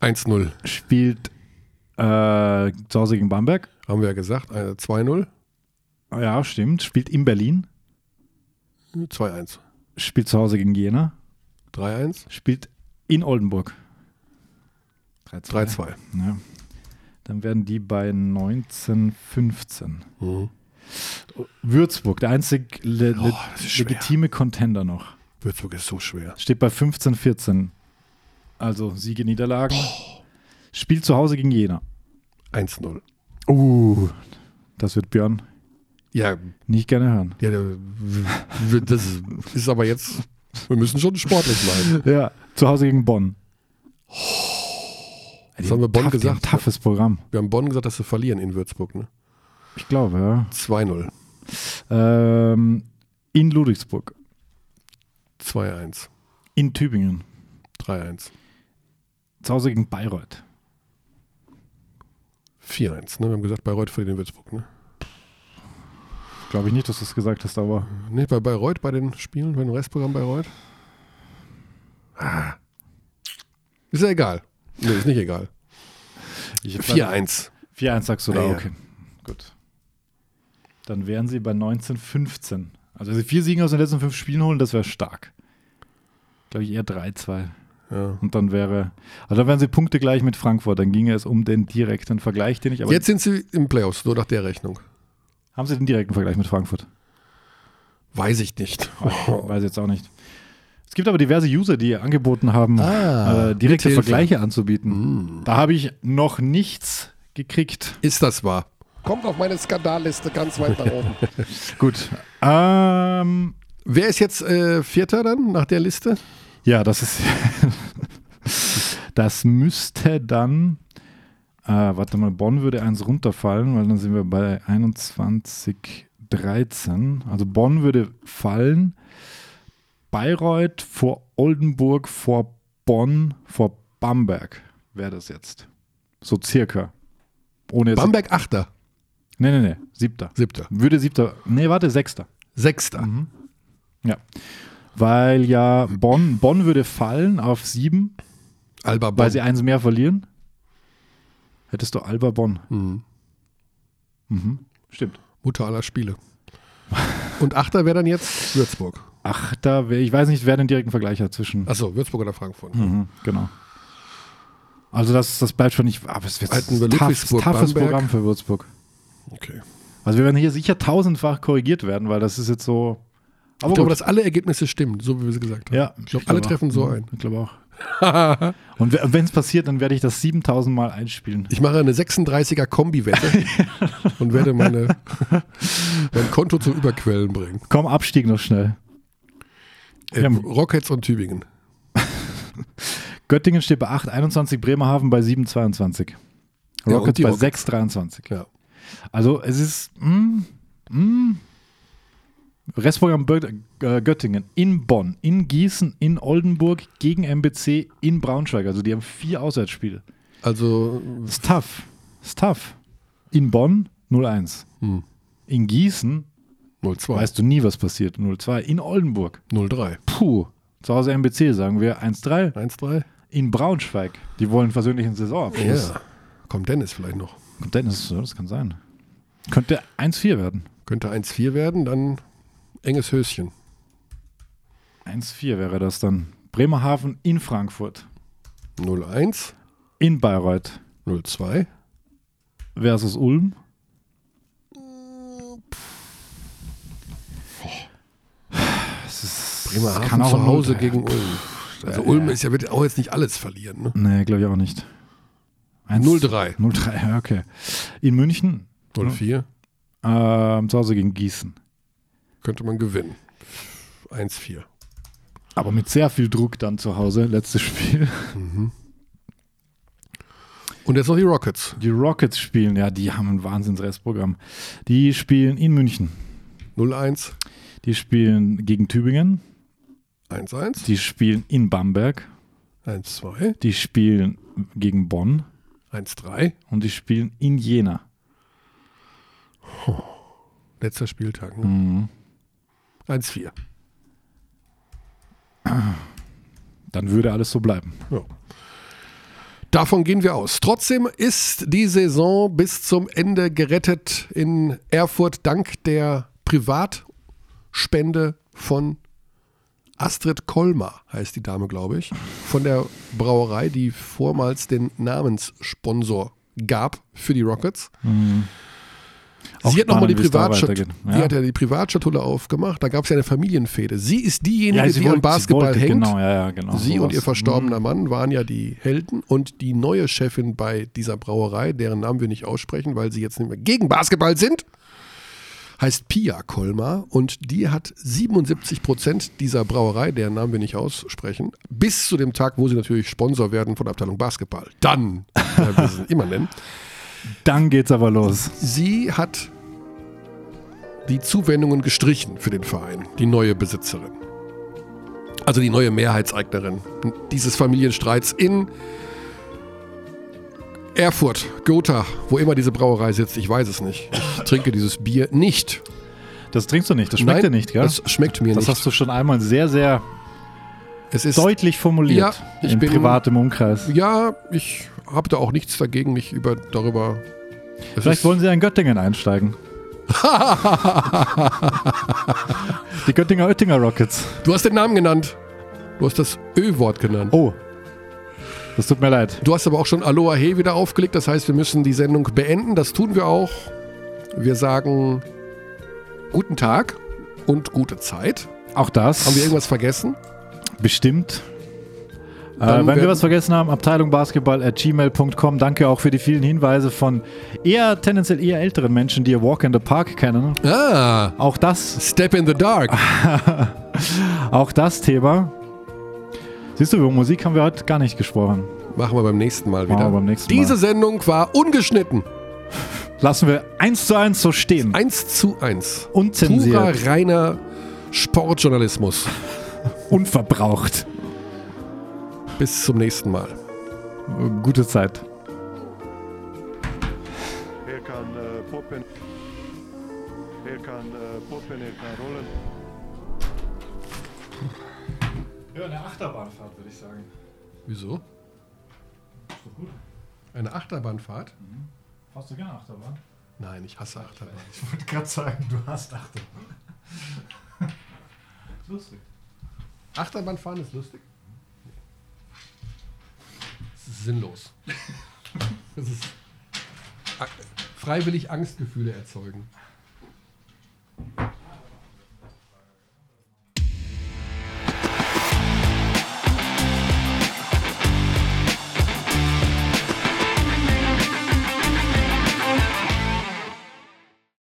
1-0. spielt äh, zu Hause gegen Bamberg. Haben wir ja gesagt. Äh, 2-0. Ja, stimmt. Spielt in Berlin, 2-1. spielt zu Hause gegen Jena, 3-1. spielt in Oldenburg. 3-2. 3-2. Ja. Dann werden die bei 19,15. Mhm. Würzburg, der einzig le Oh, das legitime Contender noch. Würzburg ist so schwer. Steht bei 15, 14. Also Siege, Niederlagen. Spielt zu Hause gegen Jena. 1-0. Uh, das wird Björn Ja, nicht gerne hören. ja, das ist aber jetzt, wir müssen schon sportlich bleiben. Ja, zu Hause gegen Bonn. Was haben wir Bonn Tough, gesagt? Ein toughes Programm. Wir haben Bonn gesagt, dass sie verlieren in Würzburg. Ne? Ich glaube, ja. 2-0. Ähm, in Ludwigsburg. 2-1. In Tübingen. 3-1. Zu Hause gegen Bayreuth. 4-1. Ne? Wir haben gesagt, Bayreuth verliert in Würzburg. Ne? Glaube ich nicht, dass du es gesagt hast, aber Nee, bei Bayreuth, bei den Spielen, bei dem Restprogramm Bayreuth. Ah. Ist ja egal. Nee, ist nicht egal. ich 4-1. 4-1 sagst du da, Ja, ja. okay. Gut. Dann wären sie bei 19-15. Also wenn sie vier Siege aus den letzten fünf Spielen holen, das wäre stark. Glaube ich eher 3-2. Ja. Und dann wäre, also dann wären sie Punkte gleich mit Frankfurt. Dann ginge es um den direkten Vergleich, den ich aber. Jetzt sind sie im Playoffs, nur nach der Rechnung. haben sie den direkten Vergleich mit Frankfurt? Weiß ich nicht. Weiß jetzt auch nicht. Es gibt aber diverse User, die angeboten haben, Ah, äh, direkte. Vergleiche anzubieten. Hm. Da habe ich noch nichts gekriegt. Ist das wahr? Kommt auf meine Skandalliste ganz weit nach oben. Gut. Ähm, Wer ist jetzt äh, Vierter dann nach der Liste? ja, das ist. das müsste dann. Äh, warte mal, Bonn würde eins runterfallen, weil dann sind wir bei 21,13. Also Bonn würde fallen. Bayreuth vor Oldenburg, vor Bonn, vor Bamberg wäre das jetzt. So circa. Ohne jetzt. Bamberg Achter, Nee, nee, nee. Siebter. Siebter, Würde siebter. Nee, warte, sechster. Sechster. Ja. Weil ja Bonn, Bonn würde fallen auf sieben, Alba weil Bonn. sie eins mehr verlieren. Hättest du Alba Bonn. Mhm. Mhm. Stimmt. Mutter aller Spiele. Und Achter wäre dann jetzt Würzburg. Ach, da wär, ich weiß nicht, wer den direkten Vergleich hat zwischen. Achso, Würzburg oder Frankfurt. Mhm, genau. Also das, das bleibt schon nicht. Aber es wird Ludwigsburg, toughes. Programm für Würzburg. Okay. Also wir werden hier sicher tausendfach korrigiert werden, weil das ist jetzt so. Aber Ich glaube, gut. dass alle Ergebnisse stimmen, so wie wir sie gesagt haben. ja, Ich glaube, alle auch. treffen so Mhm, ein. Ich glaube auch. Und wenn es passiert, dann werde ich das 7000 Mal einspielen. Ich mache eine 36er Kombi-Wette und werde meine, mein Konto zum Überquellen bringen. Komm, Abstieg noch schnell. Äh, Ja. Rockets und Tübingen. Göttingen steht bei 8,21, Bremerhaven bei 7,22. Ja, und Rockets die bei Rockets. 6,23. Ja. Also es ist mm, mm, Restprogramm äh, Göttingen in Bonn, in Gießen, in Oldenburg, gegen MBC, in Braunschweig. Also die haben vier Auswärtsspiele. Also, Ist tough. Ist tough. In Bonn 0-1. hm, In Gießen 0-2, weißt du nie, was passiert. 0-2. In Oldenburg. 0-3, Puh. Zu Hause MBC sagen wir 1-3. 1-3. In Braunschweig. Die wollen versöhnlichen Saisonabschluss. Ja. Kommt Dennis vielleicht noch. Dennis, ja, das kann sein. Könnte 1-4 werden. Könnte 1-4 werden, dann enges Höschen. 1-4 wäre das dann. Bremerhaven in Frankfurt. 0-1, In Bayreuth 0-2, versus Ulm. Das ist, Bremerhaven kann auch zu Hause gegen Ulm. Also Ulm ist ja, wird auch jetzt nicht alles verlieren. Ne? Nee, glaube ich auch nicht. Eins- 0-3. 0-3, ja, okay. In München 0-4 ähm, zu Hause gegen Gießen. könnte man gewinnen. 1-4. Aber mit sehr viel Druck dann zu Hause, letztes Spiel. Und jetzt noch die Rockets. Die Rockets spielen, ja, die haben ein Wahnsinns-Restprogramm. Die spielen in München. 0-1, Die spielen gegen Tübingen. 1-1, Die spielen in Bamberg. 1-2, Die spielen gegen Bonn. 1-3. Und die spielen in Jena. Letzter Spieltag. Ne? Mhm. 1-4. Dann würde alles so bleiben. Ja. Davon gehen wir aus. Trotzdem ist die Saison bis zum Ende gerettet in Erfurt dank der Privatspende von Astrid Kolmar, heißt die Dame, glaube ich, von der Brauerei, die vormals den Namenssponsor gab für die Rockets. Auch sie hat nochmal die, spannend, wie es da Privatschat weitergeht. sie Ja. hat ja die Privatschatulle aufgemacht. Da gab es ja eine Familienfehde. Sie ist diejenige, sie die am wollte- Basketball sie wollte, hängt. Genau, ja, ja, genau. Sie und sowas. ihr verstorbener Mann waren ja die Helden und die neue Chefin bei dieser Brauerei, deren Namen wir nicht aussprechen, weil sie jetzt nicht mehr gegen Basketball sind, heißt Pia Kolmar und die hat 77 Prozent dieser Brauerei, deren Namen wir nicht aussprechen, bis zu dem Tag, wo sie natürlich Sponsor werden von der Abteilung Basketball. Dann, werden wir sie immer nennen. Dann geht's aber los. Sie hat die Zuwendungen gestrichen für den Verein, die neue Besitzerin. Also die neue Mehrheitseignerin dieses Familienstreits in Erfurt, Gotha, wo immer diese Brauerei sitzt, ich weiß es nicht. Ich trinke dieses Bier nicht. Das trinkst du nicht, das schmeckt Nein, dir nicht, gell? Das schmeckt mir Das nicht. hast du schon einmal sehr, sehr es ist, deutlich formuliert. Ja, ich in bin- privatem Umkreis. ja, ich habe da auch nichts dagegen, mich über, darüber. Es Vielleicht wollen sie in Göttingen einsteigen. Die Göttinger Oettinger Rockets. Du hast den Namen genannt. Du hast das Ö-Wort genannt. Oh. Das tut mir leid. Du hast aber auch schon Aloha He wieder aufgelegt. Das heißt, wir müssen die Sendung beenden. Das tun wir auch. Wir sagen guten Tag und gute Zeit. Auch das. Haben wir irgendwas vergessen? Bestimmt. Äh, wenn wir werden- was vergessen haben, Abteilung Basketball at gmail.com. Danke auch für die vielen Hinweise von eher tendenziell eher älteren Menschen, die ihr Walk in the Park kennen. Ah, Auch das, Step in the Dark. auch das Thema. Siehst du, über Musik haben wir heute gar nicht gesprochen. Machen wir beim nächsten Mal wieder. beim nächsten Diese Mal. Sendung war ungeschnitten. Lassen wir eins zu eins so stehen. 1 zu 1. Unzensiert. Purer, reiner Sportjournalismus. Unverbraucht. Bis zum nächsten Mal. Gute Zeit. Er kann äh, poppen. Er kann äh, poppen, er kann rollen. Ja, eine sagen. Wieso? Eine Achterbahnfahrt? Hast du gerne Achterbahn? Nein, ich hasse Achterbahn. Ich wollte gerade sagen, du hast Achterbahn. Lustig. Achterbahnfahren ist lustig? Es ist sinnlos. Es ist freiwillig Angstgefühle erzeugen.